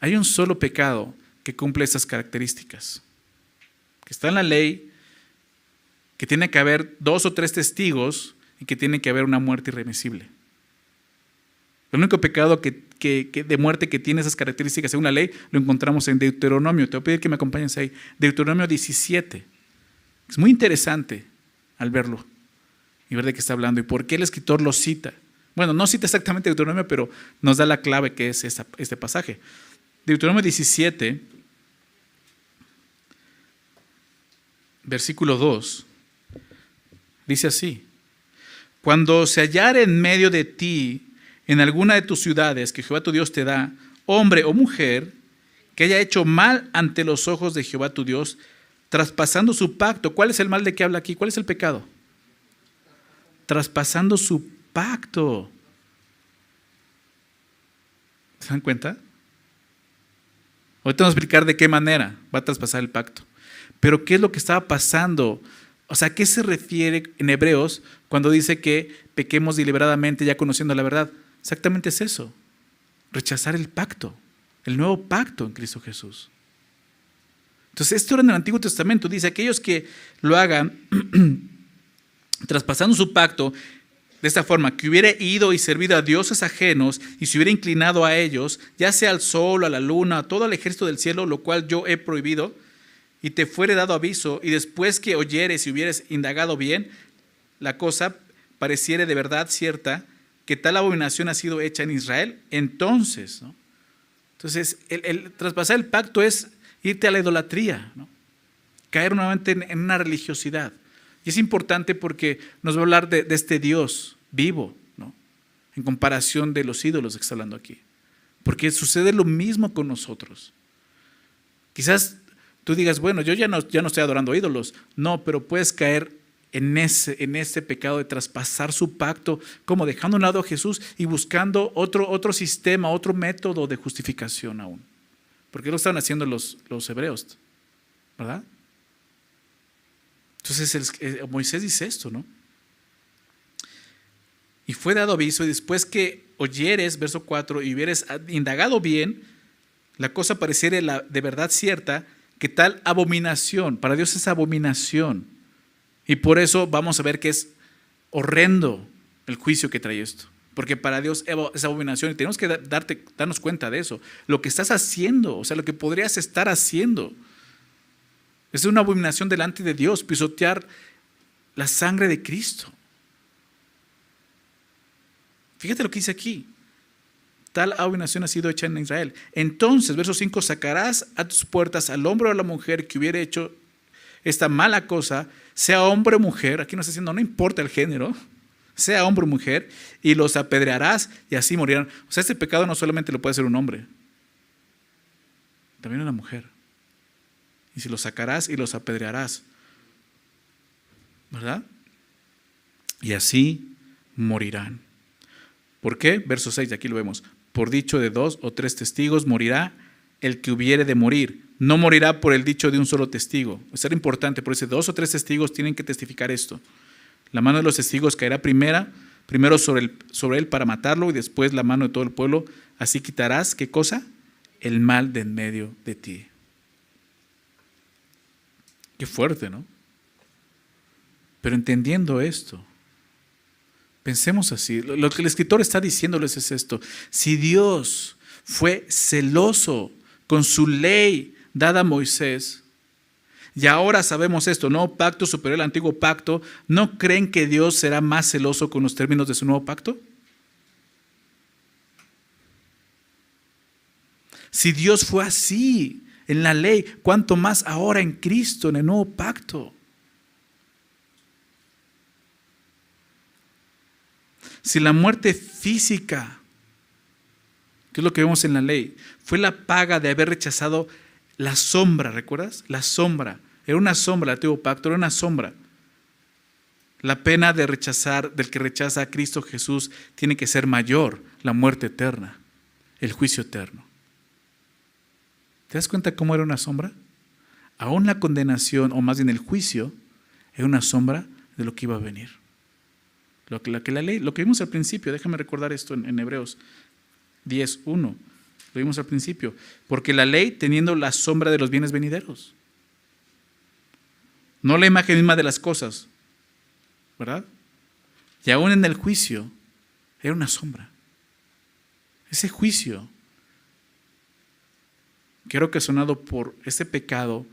hay un solo pecado que cumple esas características, que está en la ley, que tiene que haber dos o tres testigos y que tiene que haber una muerte irremisible. El único pecado que, de muerte que tiene esas características según la ley lo encontramos en Deuteronomio. Te voy a pedir que me acompañes ahí. Deuteronomio 17. Es muy interesante al verlo y ver de qué está hablando y por qué el escritor lo cita. Bueno, no cita exactamente Deuteronomio, pero nos da la clave que es este pasaje. Deuteronomio 17, versículo 2, dice así. Cuando se hallare en medio de ti, en alguna de tus ciudades que Jehová tu Dios te da, hombre o mujer, que haya hecho mal ante los ojos de Jehová tu Dios, traspasando su pacto. ¿Cuál es el mal de que habla aquí? ¿Cuál es el pecado? Traspasando su pacto. ¿Se dan cuenta? Ahorita vamos a explicar de qué manera va a traspasar el pacto. Pero ¿qué es lo que estaba pasando? O sea, ¿a qué se refiere en Hebreos cuando dice que pequemos deliberadamente ya conociendo la verdad? Exactamente es eso. Rechazar el pacto, el nuevo pacto en Cristo Jesús. Entonces, esto era en el Antiguo Testamento. Dice, aquellos que lo hagan traspasando su pacto de esta forma, que hubiera ido y servido a dioses ajenos y se hubiera inclinado a ellos, ya sea al sol, a la luna, a todo el ejército del cielo, lo cual yo he prohibido, y te fuere dado aviso, y después que oyeres y hubieres indagado bien, la cosa pareciere de verdad cierta, que tal abominación ha sido hecha en Israel, entonces, ¿no? Entonces, el, traspasar el pacto es irte a la idolatría, ¿no? caer nuevamente en, una religiosidad. Y es importante porque nos va a hablar de, este Dios vivo, ¿no? en comparación de los ídolos que está hablando aquí. Porque sucede lo mismo con nosotros. Quizás tú digas, bueno, yo ya no, ya no estoy adorando ídolos. No, pero puedes caer en ese, en ese pecado de traspasar su pacto, como dejando a un lado a Jesús y buscando otro, otro sistema, otro método de justificación aún. Porque lo estaban haciendo los, los hebreos, ¿verdad? Entonces eh, Moisés dice esto, ¿no? Y fue dado aviso, y después que oyeres, verso 4, y hubieres indagado bien, la cosa pareciera de verdad cierta, que tal abominación, para Dios es abominación. Y por eso vamos a ver que es horrendo el juicio que trae esto. Porque para Dios es abominación y tenemos que darte, darnos cuenta de eso. Lo que estás haciendo, o sea, lo que podrías estar haciendo, es una abominación delante de Dios, pisotear la sangre de Cristo. Fíjate lo que dice aquí. Tal abominación ha sido hecha en Israel. Entonces, verso 5, sacarás a tus puertas al hombre o a la mujer que hubiera hecho esta mala cosa, sea hombre o mujer, aquí no está diciendo, no importa el género, sea hombre o mujer, y los apedrearás y así morirán. O sea, este pecado no solamente lo puede hacer un hombre, también una mujer. Y si los sacarás y los apedrearás, ¿verdad? Y así morirán. ¿Por qué? Verso 6, aquí lo vemos. Por dicho de dos o tres testigos morirá el que hubiere de morir. No morirá por el dicho de un solo testigo. Es ser importante, por eso dos o tres testigos tienen que testificar esto. La mano de los testigos caerá primera, primero sobre, sobre él para matarlo y después la mano de todo el pueblo. Así quitarás, ¿qué cosa? El mal de en medio de ti. Qué fuerte, ¿no? Pero entendiendo esto, pensemos así. Lo que el escritor está diciéndoles es esto. Si Dios fue celoso con su ley dada a Moisés, y ahora sabemos esto, nuevo pacto superior al antiguo pacto, ¿no creen que Dios será más celoso con los términos de su nuevo pacto? Si Dios fue así en la ley, ¿cuánto más ahora en Cristo, en el nuevo pacto? Si la muerte física, que es lo que vemos en la ley, fue la paga de haber rechazado la sombra, ¿recuerdas? La sombra. Era una sombra, el antiguo pacto era una sombra. La pena de rechazar, del que rechaza a Cristo Jesús, tiene que ser mayor, la muerte eterna, el juicio eterno. ¿Te das cuenta cómo era una sombra? Aún la condenación, o más bien el juicio, era una sombra de lo que iba a venir. Lo que, la, ley, lo que vimos al principio, déjame recordar esto en, en Hebreos 10.1. Lo vimos al principio. Porque la ley teniendo la sombra de los bienes venideros. No la imagen misma de las cosas. ¿Verdad? Y aún en el juicio era una sombra. Ese juicio que era ocasionado por ese pecado,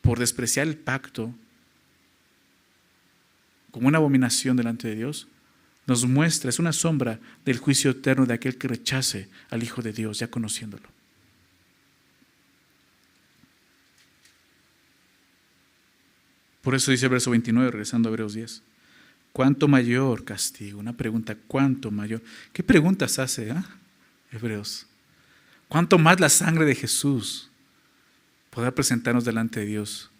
por despreciar el pacto, como una abominación delante de Dios, nos muestra, es una sombra del juicio eterno de aquel que rechace al Hijo de Dios, ya conociéndolo. Por eso dice el verso 29, regresando a Hebreos 10. ¿Cuánto mayor castigo? Una pregunta, ¿cuánto mayor? ¿Qué preguntas hace ah? Hebreos? ¿Cuánto más la sangre de Jesús podrá presentarnos delante de Dios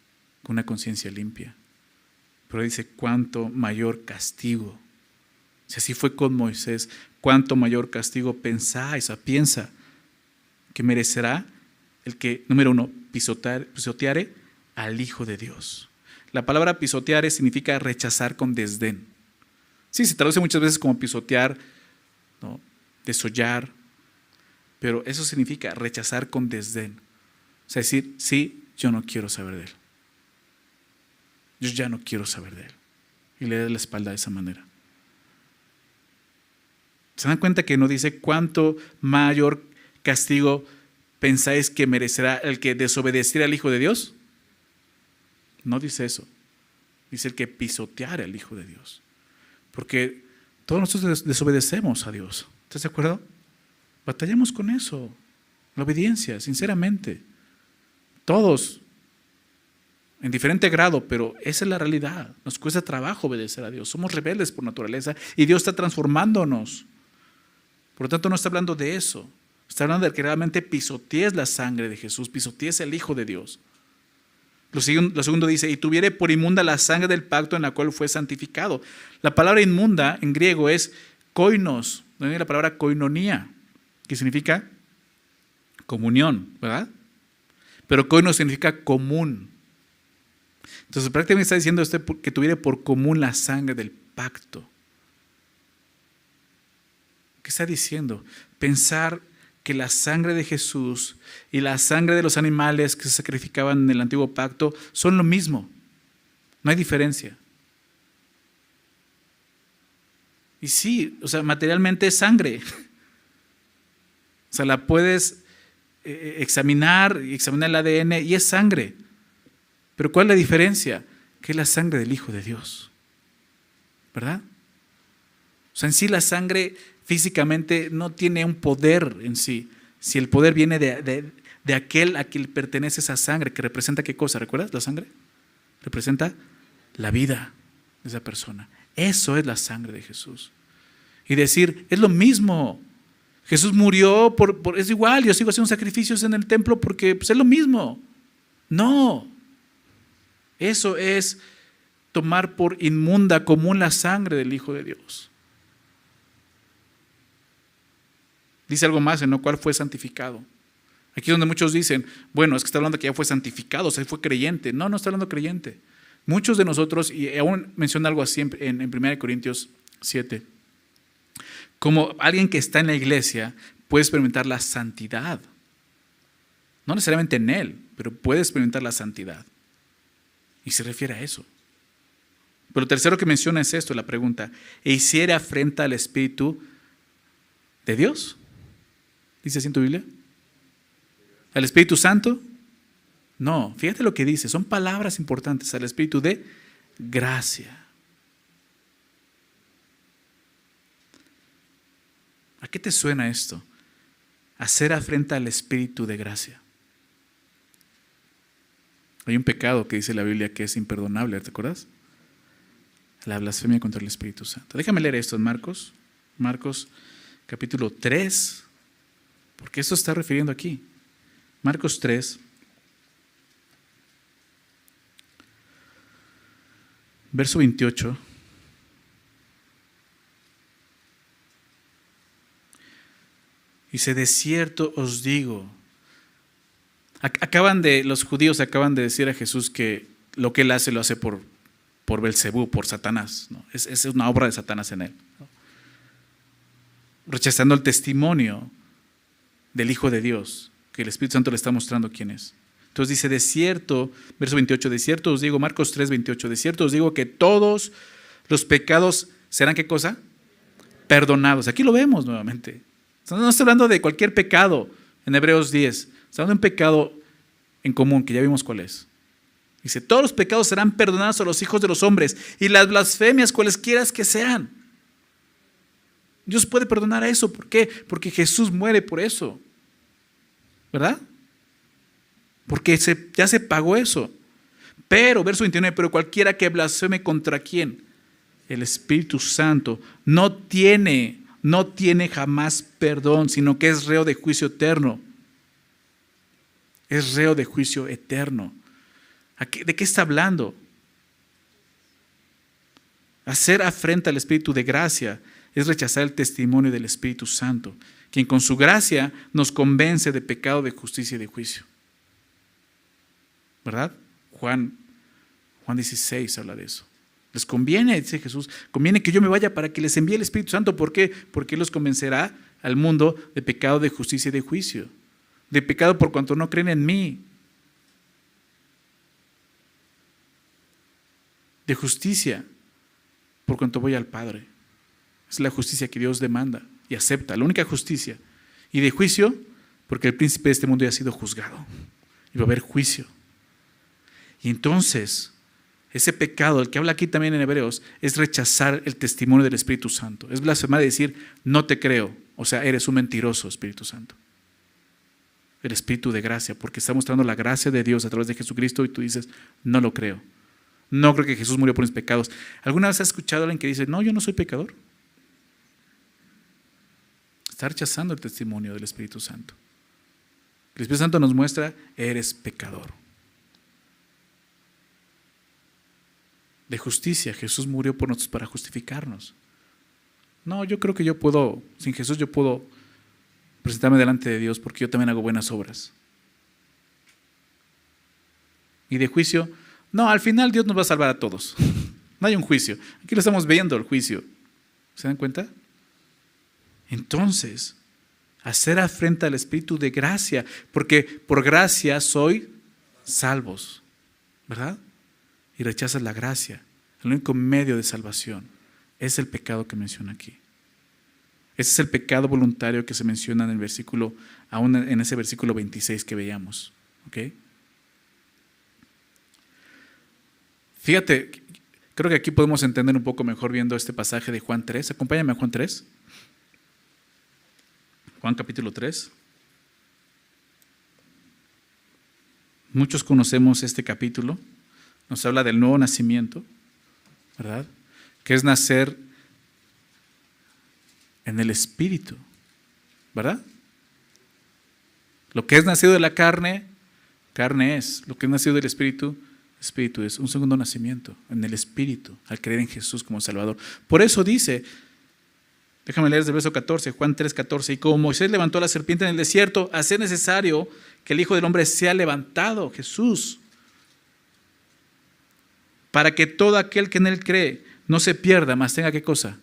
con una conciencia limpia? Pero dice, ¿cuánto mayor castigo? Si así fue con Moisés, ¿cuánto mayor castigo pensáis piensa que merecerá el que, número uno, pisoteare al Hijo de Dios? La palabra pisoteare significa rechazar con desdén. Sí, se traduce muchas veces como pisotear, ¿no? desollar, pero eso significa rechazar con desdén. O sea, decir, sí, yo no quiero saber de él. Yo ya no quiero saber de él. Y le da la espalda de esa manera. ¿Se dan cuenta que no dice cuánto mayor castigo pensáis que merecerá el que desobedeciera al Hijo de Dios? No dice eso. Dice el que pisoteara al Hijo de Dios. Porque todos nosotros desobedecemos a Dios. ¿Estás de acuerdo? Batallamos con eso. La obediencia, sinceramente. Todos en diferente grado, pero esa es la realidad. Nos cuesta trabajo obedecer a Dios. Somos rebeldes por naturaleza y Dios está transformándonos. Por lo tanto, no está hablando de eso. Está hablando de que realmente pisotees la sangre de Jesús, pisotees el Hijo de Dios. Lo segundo, dice, y tuviere por inmunda la sangre del pacto en la cual fue santificado. La palabra inmunda en griego es koinos, viene la palabra koinonía, que significa comunión, ¿verdad? Pero koinos significa común. Entonces prácticamente está diciendo usted que tuviera por común la sangre del pacto. ¿Qué está diciendo? Pensar que la sangre de Jesús y la sangre de los animales que se sacrificaban en el antiguo pacto son lo mismo. No hay diferencia. Y sí, o sea, materialmente es sangre. O sea, la puedes eh, examinar y examinar el ADN y es sangre. Pero ¿cuál es la diferencia? Que es la sangre del Hijo de Dios. ¿Verdad? O sea, en sí la sangre físicamente no tiene un poder en sí. Si el poder viene de, aquel a quien pertenece esa sangre, que representa qué cosa, ¿recuerdas la sangre? Representa la vida de esa persona. Eso es la sangre de Jesús. Y decir, es lo mismo. Jesús murió por, es igual, yo sigo haciendo sacrificios en el templo porque pues, es lo mismo. No. Eso es tomar por inmunda común la sangre del Hijo de Dios. Dice algo más en lo cual fue santificado. Aquí es donde muchos dicen, bueno, es que está hablando que ya fue santificado, o sea, fue creyente. No, no está hablando creyente. Muchos de nosotros, y aún menciona algo así en, en 1 Corintios 7, como alguien que está en la iglesia puede experimentar la santidad. No necesariamente en él, pero puede experimentar la santidad. Y se refiere a eso. Pero lo tercero que menciona es esto, la pregunta, ¿e afrenta al Espíritu de Dios? ¿Dice así en tu Biblia? ¿Al Espíritu Santo? No, fíjate lo que dice, son palabras importantes, al Espíritu de gracia. ¿A qué te suena esto? Hacer afrenta al Espíritu de gracia. Hay un pecado que dice la Biblia que es imperdonable, ¿te acuerdas? La blasfemia contra el Espíritu Santo. Déjame leer esto en Marcos, Marcos capítulo 3, porque eso está refiriendo aquí. Marcos 3, verso 28. Dice, de cierto os digo. Acaban de, los judíos acaban de decir a Jesús que lo que él hace lo hace por, por Belcebú, por Satanás. Es, es, una obra de Satanás en él. Rechazando el testimonio del Hijo de Dios, que el Espíritu Santo le está mostrando quién es. Entonces dice, de cierto, verso 28, de cierto os digo, Marcos 3, 28, de cierto os digo que todos los pecados serán qué cosa? Perdonados. Aquí lo vemos nuevamente. No estoy hablando de cualquier pecado en Hebreos 10, de un pecado en común, que ya vimos cuál es. Dice, todos los pecados serán perdonados a los hijos de los hombres y las blasfemias cualesquiera que sean. Dios puede perdonar eso. ¿Por qué? Porque Jesús muere por eso. ¿Verdad? Porque ya se pagó eso. Pero, verso 29, pero cualquiera que blasfeme contra quién? El Espíritu Santo no tiene, no tiene jamás perdón, sino que es reo de juicio eterno. Es reo de juicio eterno. ¿De qué está hablando? Hacer afrenta al Espíritu de gracia es rechazar el testimonio del Espíritu Santo, quien con su gracia nos convence de pecado, de justicia y de juicio. ¿Verdad? Juan, Juan 16 habla de eso. Les conviene, dice Jesús, conviene que yo me vaya para que les envíe el Espíritu Santo. ¿Por qué? Porque los convencerá al mundo de pecado, de justicia y de juicio. De pecado por cuanto no creen en mí. De justicia por cuanto voy al Padre. Es la justicia que Dios demanda y acepta, la única justicia. Y de juicio, porque el príncipe de este mundo ya ha sido juzgado. Y va a haber juicio. Y entonces, ese pecado, el que habla aquí también en Hebreos, es rechazar el testimonio del Espíritu Santo. Es blasfemar decir, no te creo. O sea, eres un mentiroso, Espíritu Santo. El Espíritu de gracia, porque está mostrando la gracia de Dios a través de Jesucristo y tú dices, no lo creo. No creo que Jesús murió por mis pecados. ¿Alguna vez has escuchado a alguien que dice, no, yo no soy pecador? Está rechazando el testimonio del Espíritu Santo. El Espíritu Santo nos muestra, eres pecador. De justicia, Jesús murió por nosotros para justificarnos. No, yo creo que yo puedo, sin Jesús yo puedo presentarme delante de Dios porque yo también hago buenas obras. Y de juicio, no, al final Dios nos va a salvar a todos. No hay un juicio. Aquí lo estamos viendo, el juicio. ¿Se dan cuenta? Entonces, hacer afrenta al Espíritu de gracia, porque por gracia soy salvos, ¿verdad? Y rechazas la gracia. El único medio de salvación es el pecado que menciona aquí. Ese es el pecado voluntario que se menciona en el versículo, aún en ese versículo 26 que veíamos. Fíjate, creo que aquí podemos entender un poco mejor viendo este pasaje de Juan 3. Acompáñame a Juan 3. Juan capítulo 3. Muchos conocemos este capítulo. Nos habla del nuevo nacimiento, ¿verdad? Que es nacer en el espíritu, ¿verdad? Lo que es nacido de la carne, carne es. Lo que es nacido del espíritu, espíritu es. Un segundo nacimiento en el espíritu, al creer en Jesús como Salvador. Por eso dice, déjame leer desde el verso 14, Juan 3, 14, y como Moisés levantó la serpiente en el desierto, hace necesario que el Hijo del Hombre sea levantado, Jesús, para que todo aquel que en él cree no se pierda, más tenga qué cosa?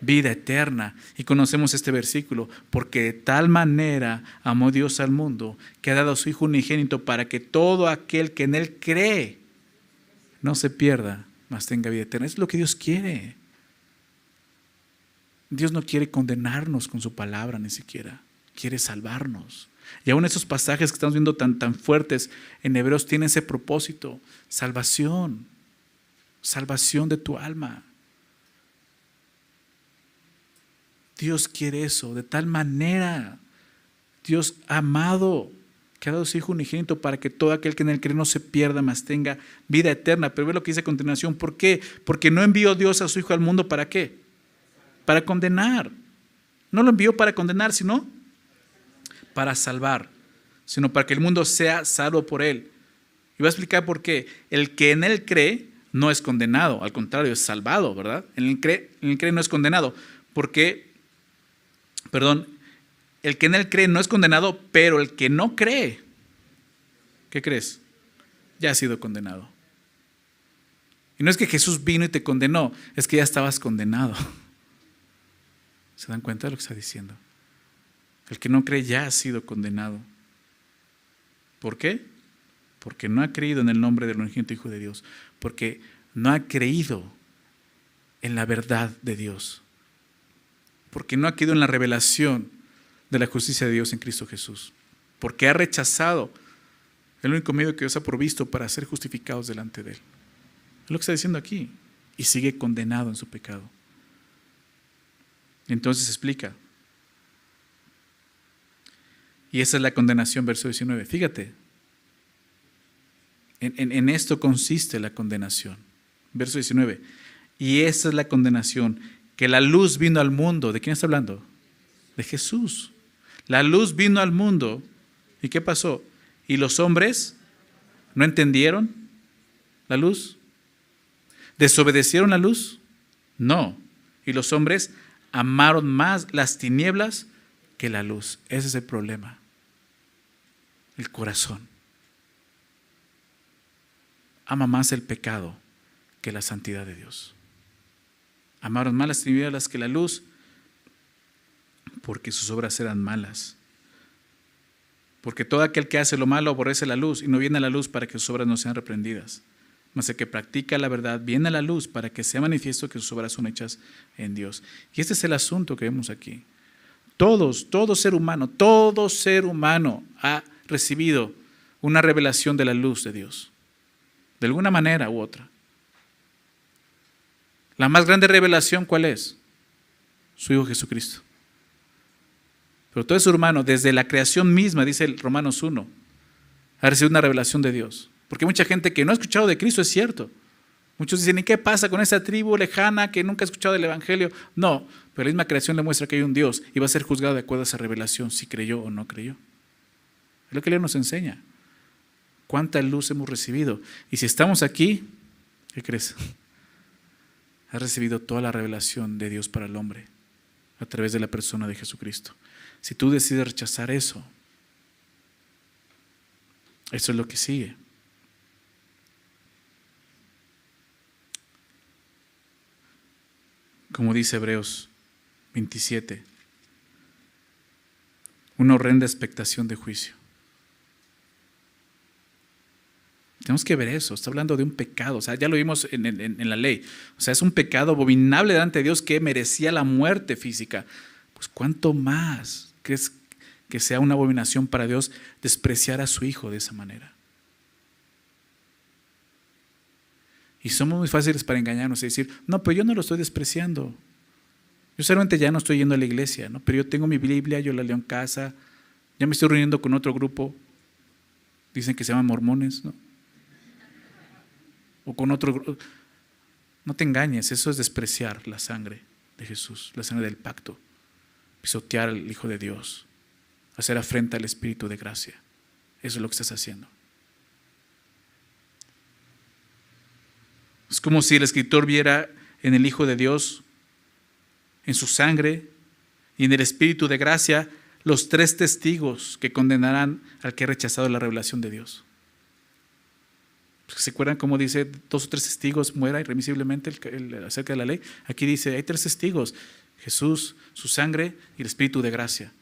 Vida eterna. Y conocemos este versículo, porque de tal manera amó Dios al mundo, que ha dado a su Hijo unigénito para que todo aquel que en Él cree no se pierda, mas tenga vida eterna. Es lo que Dios quiere. Dios no quiere condenarnos con su palabra ni siquiera, quiere salvarnos. Y aún esos pasajes que estamos viendo tan, tan fuertes en Hebreos tienen ese propósito, salvación, salvación de tu alma. Dios quiere eso, de tal manera. Dios amado, que ha dado su Hijo unigénito para que todo aquel que en él cree no se pierda, mas tenga vida eterna. Pero ve lo que dice a continuación. ¿Por qué? Porque no envió Dios a su Hijo al mundo para qué? Para condenar. No lo envió para condenar, sino para salvar, sino para que el mundo sea salvo por él. Y voy a explicar por qué. El que en él cree no es condenado, al contrario, es salvado, ¿verdad? En el cree, cree no es condenado. Porque perdón, el que en él cree no es condenado, pero el que no cree, ¿qué crees? Ya ha sido condenado. Y no es que Jesús vino y te condenó, es que ya estabas condenado. ¿Se dan cuenta de lo que está diciendo? El que no cree ya ha sido condenado. ¿Por qué? Porque no ha creído en el nombre del unigénito Hijo de Dios. Porque no ha creído en la verdad de Dios porque no ha quedado en la revelación de la justicia de Dios en Cristo Jesús, porque ha rechazado el único medio que Dios ha provisto para ser justificados delante de Él. Es lo que está diciendo aquí, y sigue condenado en su pecado. Entonces explica. Y esa es la condenación, verso 19. Fíjate, en, en esto consiste la condenación. Verso 19. Y esa es la condenación, que la luz vino al mundo. ¿De quién está hablando? De Jesús. La luz vino al mundo. ¿Y qué pasó? ¿Y los hombres no entendieron la luz? ¿Desobedecieron la luz? No. Y los hombres amaron más las tinieblas que la luz. Ese es el problema. El corazón. Ama más el pecado que la santidad de Dios. Amaron más las tinieblas que la luz, porque sus obras eran malas. Porque todo aquel que hace lo malo aborrece la luz y no viene a la luz para que sus obras no sean reprendidas. Mas el que practica la verdad viene a la luz para que sea manifiesto que sus obras son hechas en Dios. Y este es el asunto que vemos aquí. Todos, todo ser humano, todo ser humano ha recibido una revelación de la luz de Dios. De alguna manera u otra. La más grande revelación, ¿cuál es? Su Hijo Jesucristo. Pero todo ser humano, desde la creación misma, dice el Romanos 1, ha recibido una revelación de Dios. Porque mucha gente que no ha escuchado de Cristo, es cierto. Muchos dicen, ¿y qué pasa con esa tribu lejana que nunca ha escuchado del Evangelio? No, pero la misma creación le muestra que hay un Dios y va a ser juzgado de acuerdo a esa revelación, si creyó o no creyó. Es lo que Él nos enseña. ¿Cuánta luz hemos recibido? Y si estamos aquí, ¿qué crees? Has recibido toda la revelación de Dios para el hombre a través de la persona de Jesucristo. Si tú decides rechazar eso, eso es lo que sigue. Como dice Hebreos 27, una horrenda expectación de juicio. Tenemos que ver eso. Está hablando de un pecado. O sea, ya lo vimos en, la ley. O sea, es un pecado abominable delante de Dios que merecía la muerte física. Pues cuánto más crees que sea una abominación para Dios despreciar a su hijo de esa manera. Y somos muy fáciles para engañarnos y decir, no, pero yo no lo estoy despreciando. Yo solamente ya no estoy yendo a la iglesia, ¿no? pero yo tengo mi Biblia, yo la leo en casa, ya me estoy reuniendo con otro grupo, dicen que se llaman mormones, ¿no? O con otro. No te engañes, eso es despreciar la sangre de Jesús, la sangre del pacto, pisotear al Hijo de Dios, hacer afrenta al Espíritu de gracia. Eso es lo que estás haciendo. Es como si el escritor viera en el Hijo de Dios, en su sangre y en el Espíritu de gracia, los tres testigos que condenarán al que ha rechazado la revelación de Dios. ¿Se acuerdan cómo dice dos o tres testigos muera irremisiblemente acerca de la ley? Aquí dice, hay tres testigos, Jesús, su sangre y el Espíritu de gracia.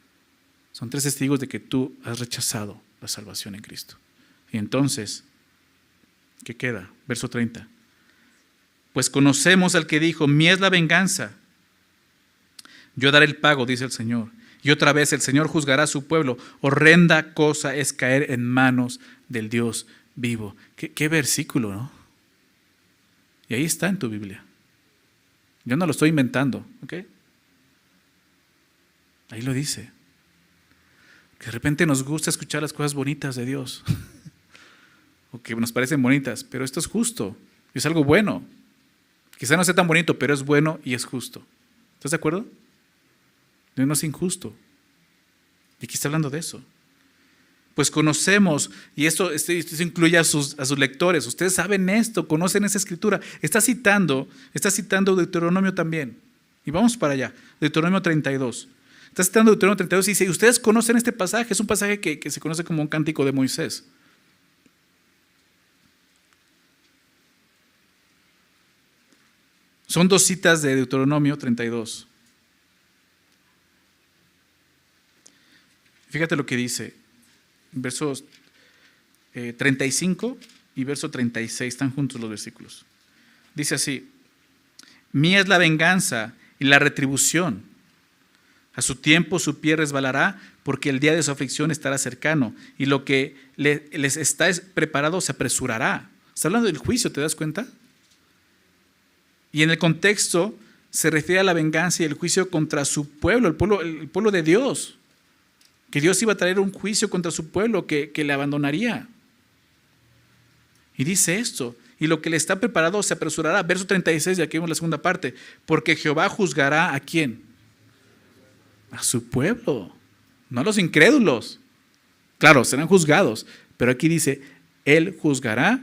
Son tres testigos de que tú has rechazado la salvación en Cristo. Y entonces, ¿qué queda? Verso 30. Pues conocemos al que dijo, mi es la venganza. Yo daré el pago, dice el Señor. Y otra vez el Señor juzgará a su pueblo. Horrenda cosa es caer en manos del Dios vivo. Qué, versículo, ¿no? Y ahí está en tu Biblia. Yo no lo estoy inventando, ¿ok? Ahí lo dice. Que de repente nos gusta escuchar las cosas bonitas de Dios, o que nos parecen bonitas, pero esto es justo, es algo bueno. Quizá no sea tan bonito, pero es bueno y es justo. ¿Estás de acuerdo? No es injusto. Y aquí está hablando de eso pues conocemos, y esto, esto incluye a sus, a sus, lectores, ustedes saben esto, conocen esa escritura. Está citando, está citando Deuteronomio también. Y vamos para allá, Deuteronomio 32. Está citando Deuteronomio 32 y dice, ustedes conocen este pasaje, es un pasaje que, que se conoce como un cántico de Moisés. Son dos citas de Deuteronomio 32. Fíjate lo que dice versos 35 eh, y verso 36, están juntos los versículos. Dice así, mía es la venganza y la retribución. A su tiempo su pie resbalará porque el día de su aflicción estará cercano y lo que les está preparado se apresurará. Está hablando del juicio, ¿te das cuenta? Y en el contexto se refiere a la venganza y el juicio contra su pueblo, el pueblo, el pueblo de Dios que Dios iba a traer un juicio contra su pueblo que, le abandonaría. Y dice esto, y lo que le está preparado se apresurará. Verso 36, y aquí vemos la segunda parte, porque Jehová juzgará a quién? A su pueblo, no a los incrédulos. Claro, serán juzgados, pero aquí dice, Él juzgará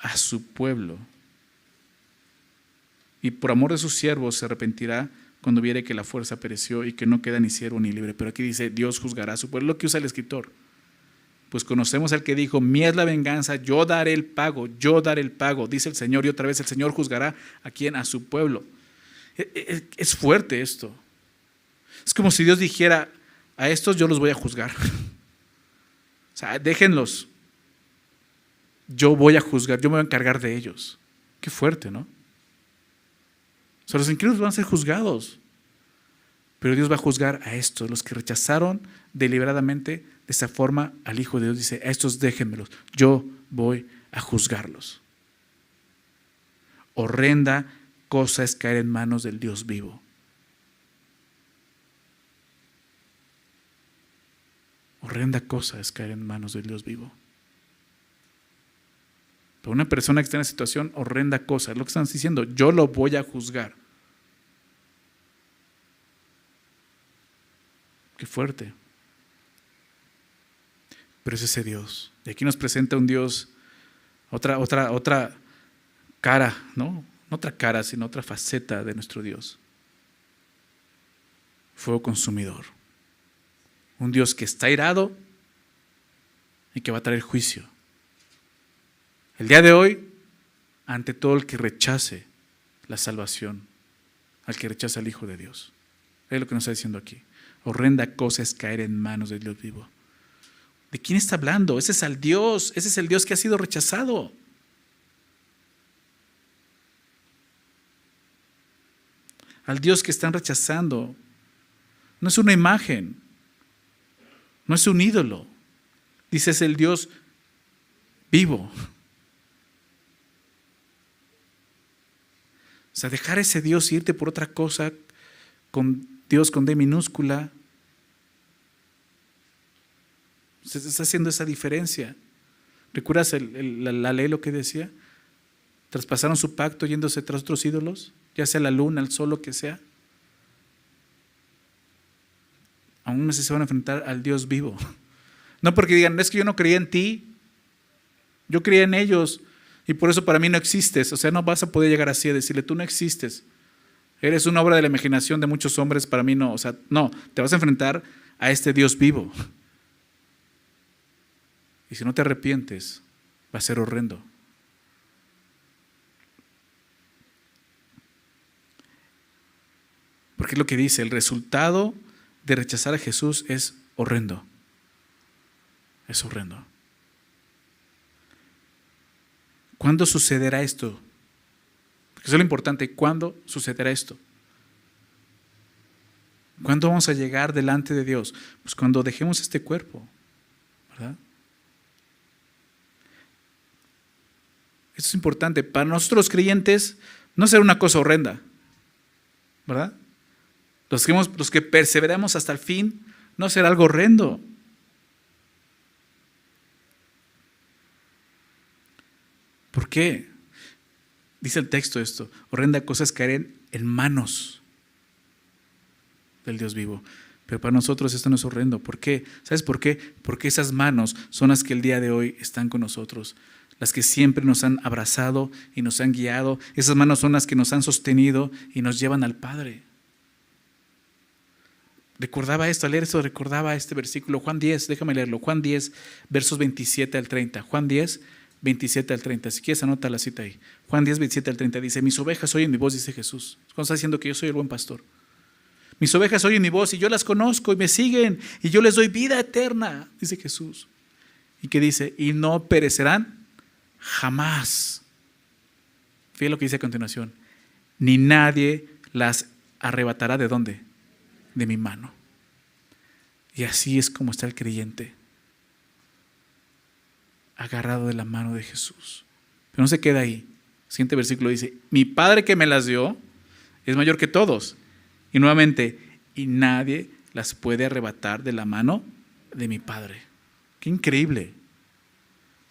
a su pueblo. Y por amor de sus siervos se arrepentirá cuando viere que la fuerza pereció y que no queda ni siervo ni libre. Pero aquí dice, Dios juzgará a su pueblo, lo que usa el escritor. Pues conocemos al que dijo, mía es la venganza, yo daré el pago, yo daré el pago, dice el Señor, y otra vez el Señor juzgará a quien, a su pueblo. E, e, e, es fuerte esto. Es como si Dios dijera, a estos yo los voy a juzgar. O sea, déjenlos. Yo voy a juzgar, yo me voy a encargar de ellos. Qué fuerte, ¿no? O los incrédulos van a ser juzgados. Pero Dios va a juzgar a estos, los que rechazaron deliberadamente de esa forma al Hijo de Dios. Dice, a estos déjenmelos, yo voy a juzgarlos. Horrenda cosa es caer en manos del Dios vivo. Horrenda cosa es caer en manos del Dios vivo. Una persona que está en una situación, horrenda cosa, es lo que están diciendo, yo lo voy a juzgar. Qué fuerte. Pero es ese Dios. Y aquí nos presenta un Dios, otra, otra, otra cara, ¿no? No otra cara, sino otra faceta de nuestro Dios. Fuego consumidor. Un Dios que está irado y que va a traer juicio. El día de hoy, ante todo el que rechace la salvación, al que rechaza al Hijo de Dios. Es lo que nos está diciendo aquí. Horrenda cosa es caer en manos del Dios vivo. ¿De quién está hablando? Ese es el Dios, ese es el Dios que ha sido rechazado. Al Dios que están rechazando. No es una imagen, no es un ídolo. Dice, es el Dios vivo. O sea, dejar ese Dios y irte por otra cosa con Dios con D minúscula. Se está haciendo esa diferencia. ¿Recuerdas la, ley lo que decía? Traspasaron su pacto yéndose tras otros ídolos, ya sea la luna, el sol, lo que sea. Aún así se van a enfrentar al Dios vivo. No porque digan, es que yo no creía en ti, yo creía en ellos y por eso para mí no existes. O sea, no vas a poder llegar así a decirle, tú no existes. Eres una obra de la imaginación de muchos hombres, para mí no. O sea, no, te vas a enfrentar a este Dios vivo. Y si no te arrepientes, va a ser horrendo. Porque es lo que dice, el resultado de rechazar a Jesús es horrendo. Es horrendo. ¿Cuándo sucederá esto? Eso es lo importante. ¿Cuándo sucederá esto? ¿Cuándo vamos a llegar delante de Dios? Pues cuando dejemos este cuerpo, ¿verdad? Esto es importante. Para nosotros creyentes no será una cosa horrenda, ¿verdad? Los que, los que perseveramos hasta el fin no será algo horrendo. ¿Por qué? Dice el texto esto, horrenda cosa es caer en, manos del Dios vivo. Pero para nosotros esto no es horrendo. ¿Por qué? ¿Sabes por qué? Porque esas manos son las que el día de hoy están con nosotros. Las que siempre nos han abrazado y nos han guiado. Esas manos son las que nos han sostenido y nos llevan al Padre. Recordaba esto, al leer esto, recordaba este versículo. Juan 10, déjame leerlo. Juan 10, versos 27 al 30. Juan 10, 27 al 30. Si quieres, anota la cita ahí. Juan 10, 27 al 30 dice, mis ovejas oyen mi voz, dice Jesús. Cuando está diciendo que yo soy el buen pastor. Mis ovejas oyen mi voz y yo las conozco y me siguen y yo les doy vida eterna, dice Jesús. Y que dice, y no perecerán jamás. Fíjate lo que dice a continuación. Ni nadie las arrebatará de dónde? De mi mano. Y así es como está el creyente agarrado de la mano de Jesús. Pero no se queda ahí. Siguiente versículo dice, mi Padre que me las dio es mayor que todos. Y nuevamente, y nadie las puede arrebatar de la mano de mi Padre. Qué increíble.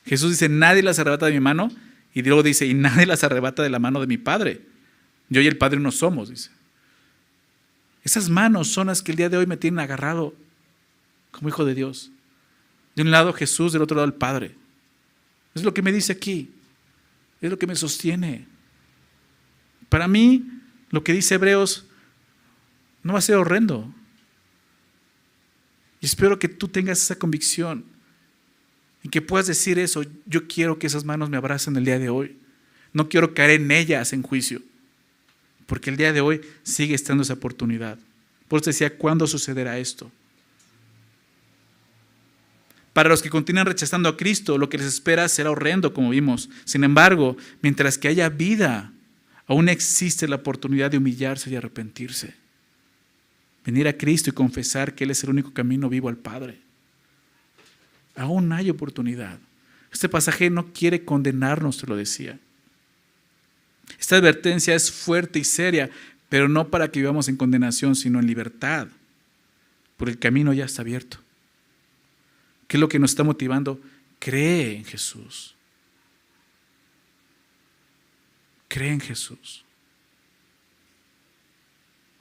Jesús dice, nadie las arrebata de mi mano. Y luego dice, y nadie las arrebata de la mano de mi Padre. Yo y el Padre no somos, dice. Esas manos son las que el día de hoy me tienen agarrado como hijo de Dios. De un lado Jesús, del otro lado el Padre. Es lo que me dice aquí. Es lo que me sostiene. Para mí, lo que dice Hebreos no va a ser horrendo. Y espero que tú tengas esa convicción y que puedas decir eso. Yo quiero que esas manos me abracen el día de hoy. No quiero caer en ellas en juicio. Porque el día de hoy sigue estando esa oportunidad. Por eso decía, ¿cuándo sucederá esto? Para los que continúan rechazando a Cristo, lo que les espera será horrendo, como vimos. Sin embargo, mientras que haya vida, aún existe la oportunidad de humillarse y arrepentirse. Venir a Cristo y confesar que Él es el único camino vivo al Padre. Aún hay oportunidad. Este pasaje no quiere condenarnos, te lo decía. Esta advertencia es fuerte y seria, pero no para que vivamos en condenación, sino en libertad, porque el camino ya está abierto. ¿Qué es lo que nos está motivando? Cree en Jesús. Cree en Jesús.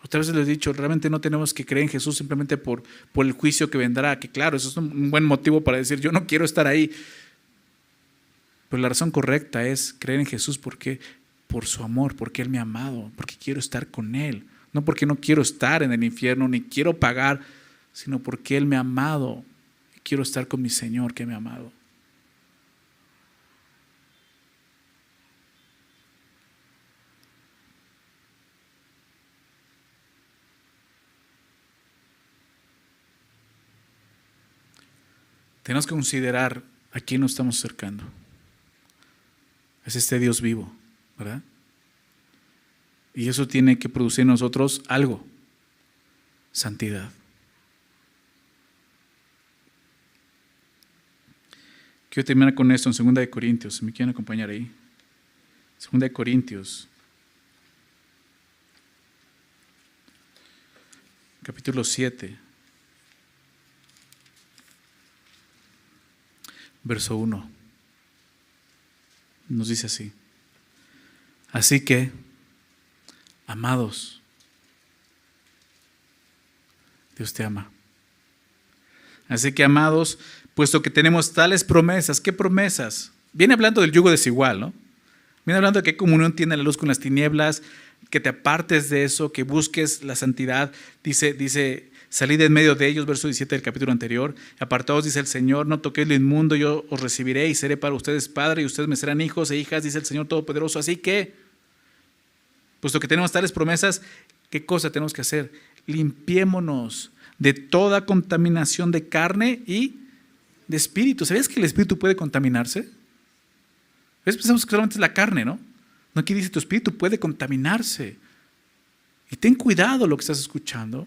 Otra vez les he dicho, realmente no tenemos que creer en Jesús simplemente por, por el juicio que vendrá, que claro, eso es un buen motivo para decir, yo no quiero estar ahí. Pero la razón correcta es creer en Jesús porque por su amor, porque Él me ha amado, porque quiero estar con Él. No porque no quiero estar en el infierno, ni quiero pagar, sino porque Él me ha amado quiero estar con mi Señor que me ha amado. Tenemos que considerar a quién nos estamos acercando. Es este Dios vivo, ¿verdad? Y eso tiene que producir en nosotros algo, santidad. Quiero terminar con esto en 2 Corintios, me quieren acompañar ahí. 2 Corintios, capítulo 7. verso 1. Nos dice así. Así que, amados, Dios te ama. Así que, amados, puesto que tenemos tales promesas, ¿qué promesas? Viene hablando del yugo desigual, ¿no? Viene hablando de qué comunión tiene la luz con las tinieblas, que te apartes de eso, que busques la santidad. Dice, dice Salid en medio de ellos, verso 17 del capítulo anterior. Apartados, dice el Señor, no toquéis lo inmundo, yo os recibiré y seré para ustedes padre y ustedes me serán hijos e hijas, dice el Señor Todopoderoso. Así que, puesto que tenemos tales promesas, ¿qué cosa tenemos que hacer? Limpiémonos de toda contaminación de carne y de espíritu. ¿Sabías que el espíritu puede contaminarse? ¿Ves? Pensamos que solamente es la carne, ¿no? No aquí dice tu espíritu puede contaminarse. Y ten cuidado lo que estás escuchando.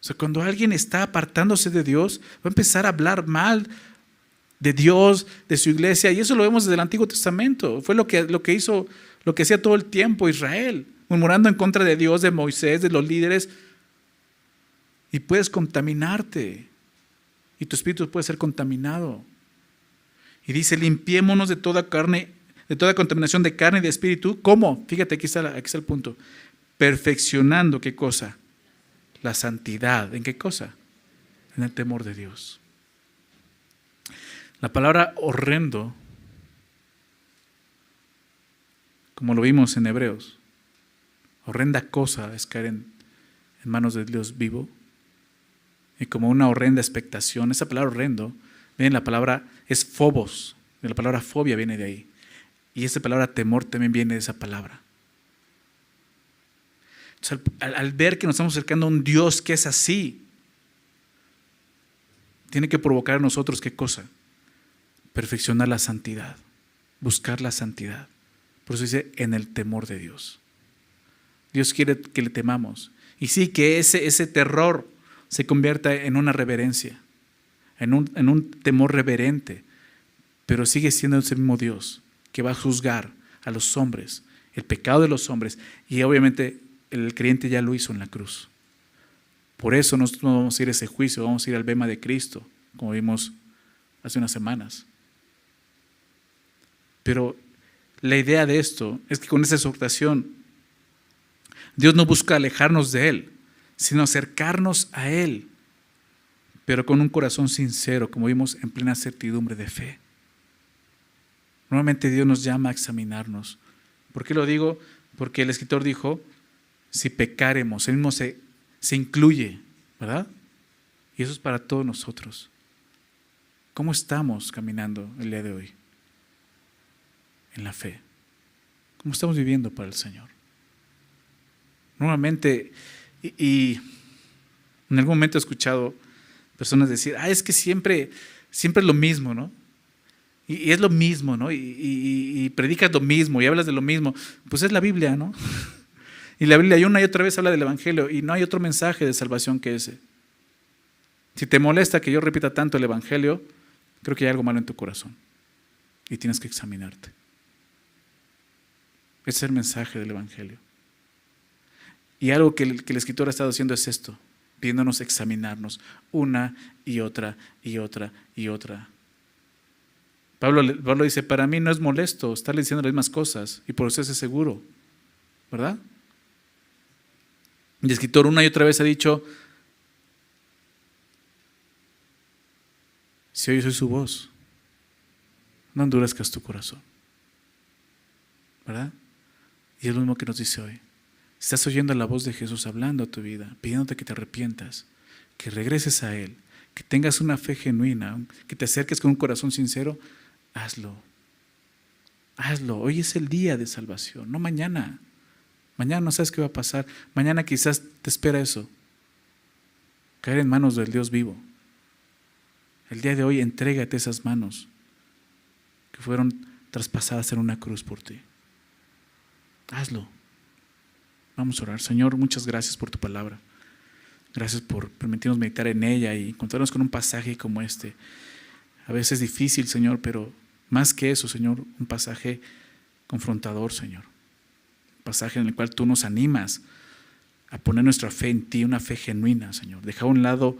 O sea, cuando alguien está apartándose de Dios, va a empezar a hablar mal de Dios, de su iglesia, y eso lo vemos desde el Antiguo Testamento. Fue lo que, lo que hizo, lo que hacía todo el tiempo Israel, murmurando en contra de Dios, de Moisés, de los líderes, y puedes contaminarte, y tu espíritu puede ser contaminado. Y dice, limpiémonos de toda carne, de toda contaminación de carne y de espíritu. ¿Cómo? Fíjate, aquí está, aquí está el punto. Perfeccionando, ¿qué cosa? la santidad. ¿En qué cosa? En el temor de Dios. La palabra horrendo, como lo vimos en Hebreos, horrenda cosa es caer en, manos de Dios vivo. Y como una horrenda expectación, esa palabra horrendo, viene la palabra, es fobos, la palabra fobia viene de ahí. Y esa palabra temor también viene de esa palabra al, ver que nos estamos acercando a un Dios que es así, tiene que provocar en nosotros qué cosa? Perfeccionar la santidad, buscar la santidad. Por eso dice, en el temor de Dios. Dios quiere que le temamos. Y sí, que ese, ese terror se convierta en una reverencia, en un, en un temor reverente, pero sigue siendo ese mismo Dios que va a juzgar a los hombres, el pecado de los hombres y obviamente el creyente ya lo hizo en la cruz. Por eso nosotros no vamos a ir a ese juicio, vamos a ir al bema de Cristo, como vimos hace unas semanas. Pero la idea de esto es que con esa exhortación, Dios no busca alejarnos de Él, sino acercarnos a Él, pero con un corazón sincero, como vimos en plena certidumbre de fe. Normalmente Dios nos llama a examinarnos. ¿Por qué lo digo? Porque el escritor dijo, si pecaremos. Él mismo se, se incluye, ¿verdad? Y eso es para todos nosotros. ¿Cómo estamos caminando el día de hoy? En la fe. ¿Cómo estamos viviendo para el Señor? Normalmente, y, en algún momento he escuchado personas decir, ah, es que siempre, siempre es lo mismo, ¿no? Y, es lo mismo, ¿no? Y, y, predicas lo mismo y hablas de lo mismo. Pues es la Biblia, ¿no? Y la Biblia una y otra vez habla del Evangelio y no hay otro mensaje de salvación que ese. Si te molesta que yo repita tanto el Evangelio, creo que hay algo malo en tu corazón y tienes que examinarte. Ese es el mensaje del Evangelio. Y algo que el, que el escritor ha estado haciendo es esto, pidiéndonos examinarnos una y otra y otra y otra. Pablo, Pablo dice, para mí no es molesto estarle diciendo las mismas cosas y por eso es seguro, ¿verdad? El escritor una y otra vez ha dicho, si hoy soy su voz, no endurezcas tu corazón. ¿Verdad? Y es lo mismo que nos dice hoy. Estás oyendo la voz de Jesús hablando a tu vida, pidiéndote que te arrepientas, que regreses a Él, que tengas una fe genuina, que te acerques con un corazón sincero, hazlo. Hazlo. Hoy es el día de salvación, no mañana. Mañana no sabes qué va a pasar. Mañana quizás te espera eso. Caer en manos del Dios vivo. El día de hoy entrégate esas manos que fueron traspasadas en una cruz por ti. Hazlo. Vamos a orar. Señor, muchas gracias por tu palabra. Gracias por permitirnos meditar en ella y encontrarnos con un pasaje como este. A veces difícil, Señor, pero más que eso, Señor, un pasaje confrontador, Señor. Un pasaje en el cual tú nos animas a poner nuestra fe en ti, una fe genuina, Señor. Deja a un lado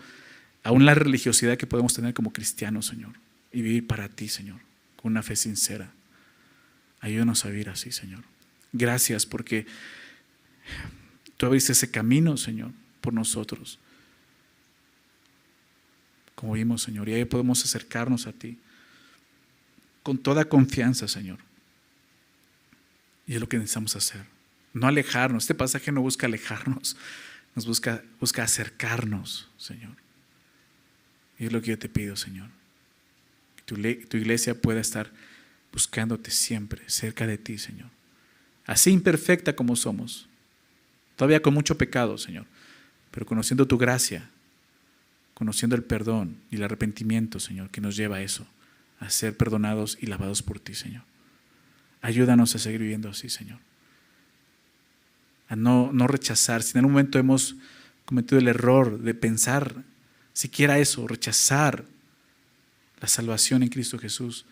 aún la religiosidad que podemos tener como cristianos, Señor, y vivir para ti, Señor, con una fe sincera. Ayúdanos a vivir así, Señor. Gracias porque tú abriste ese camino, Señor, por nosotros. Como vimos, Señor, y ahí podemos acercarnos a ti con toda confianza, Señor. Y es lo que necesitamos hacer. No alejarnos. Este pasaje no busca alejarnos, nos busca, busca acercarnos, Señor. Y es lo que yo te pido, Señor. Que tu, iglesia pueda estar buscándote siempre, cerca de ti, Señor. Así imperfecta como somos. Todavía con mucho pecado, Señor. Pero conociendo tu gracia, conociendo el perdón y el arrepentimiento, Señor, que nos lleva a eso, a ser perdonados y lavados por ti, Señor. Ayúdanos a seguir viviendo así, Señor. A no, no rechazar. Si en algún momento hemos cometido el error de pensar siquiera eso, rechazar la salvación en Cristo Jesús,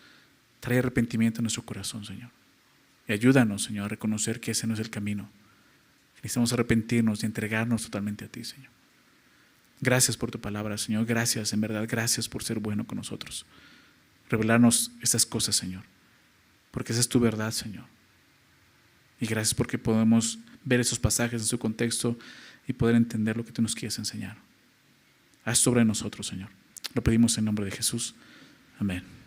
trae arrepentimiento en nuestro corazón, Señor. Y ayúdanos, Señor, a reconocer que ese no es el camino. Necesitamos arrepentirnos y entregarnos totalmente a ti, Señor. Gracias por tu palabra, Señor. Gracias, en verdad, gracias por ser bueno con nosotros. Revelarnos estas cosas, Señor. Porque esa es tu verdad, Señor. Y gracias porque podemos ver esos pasajes en su contexto y poder entender lo que tú nos quieres enseñar. Haz sobre nosotros, Señor. Lo pedimos en nombre de Jesús. Amén.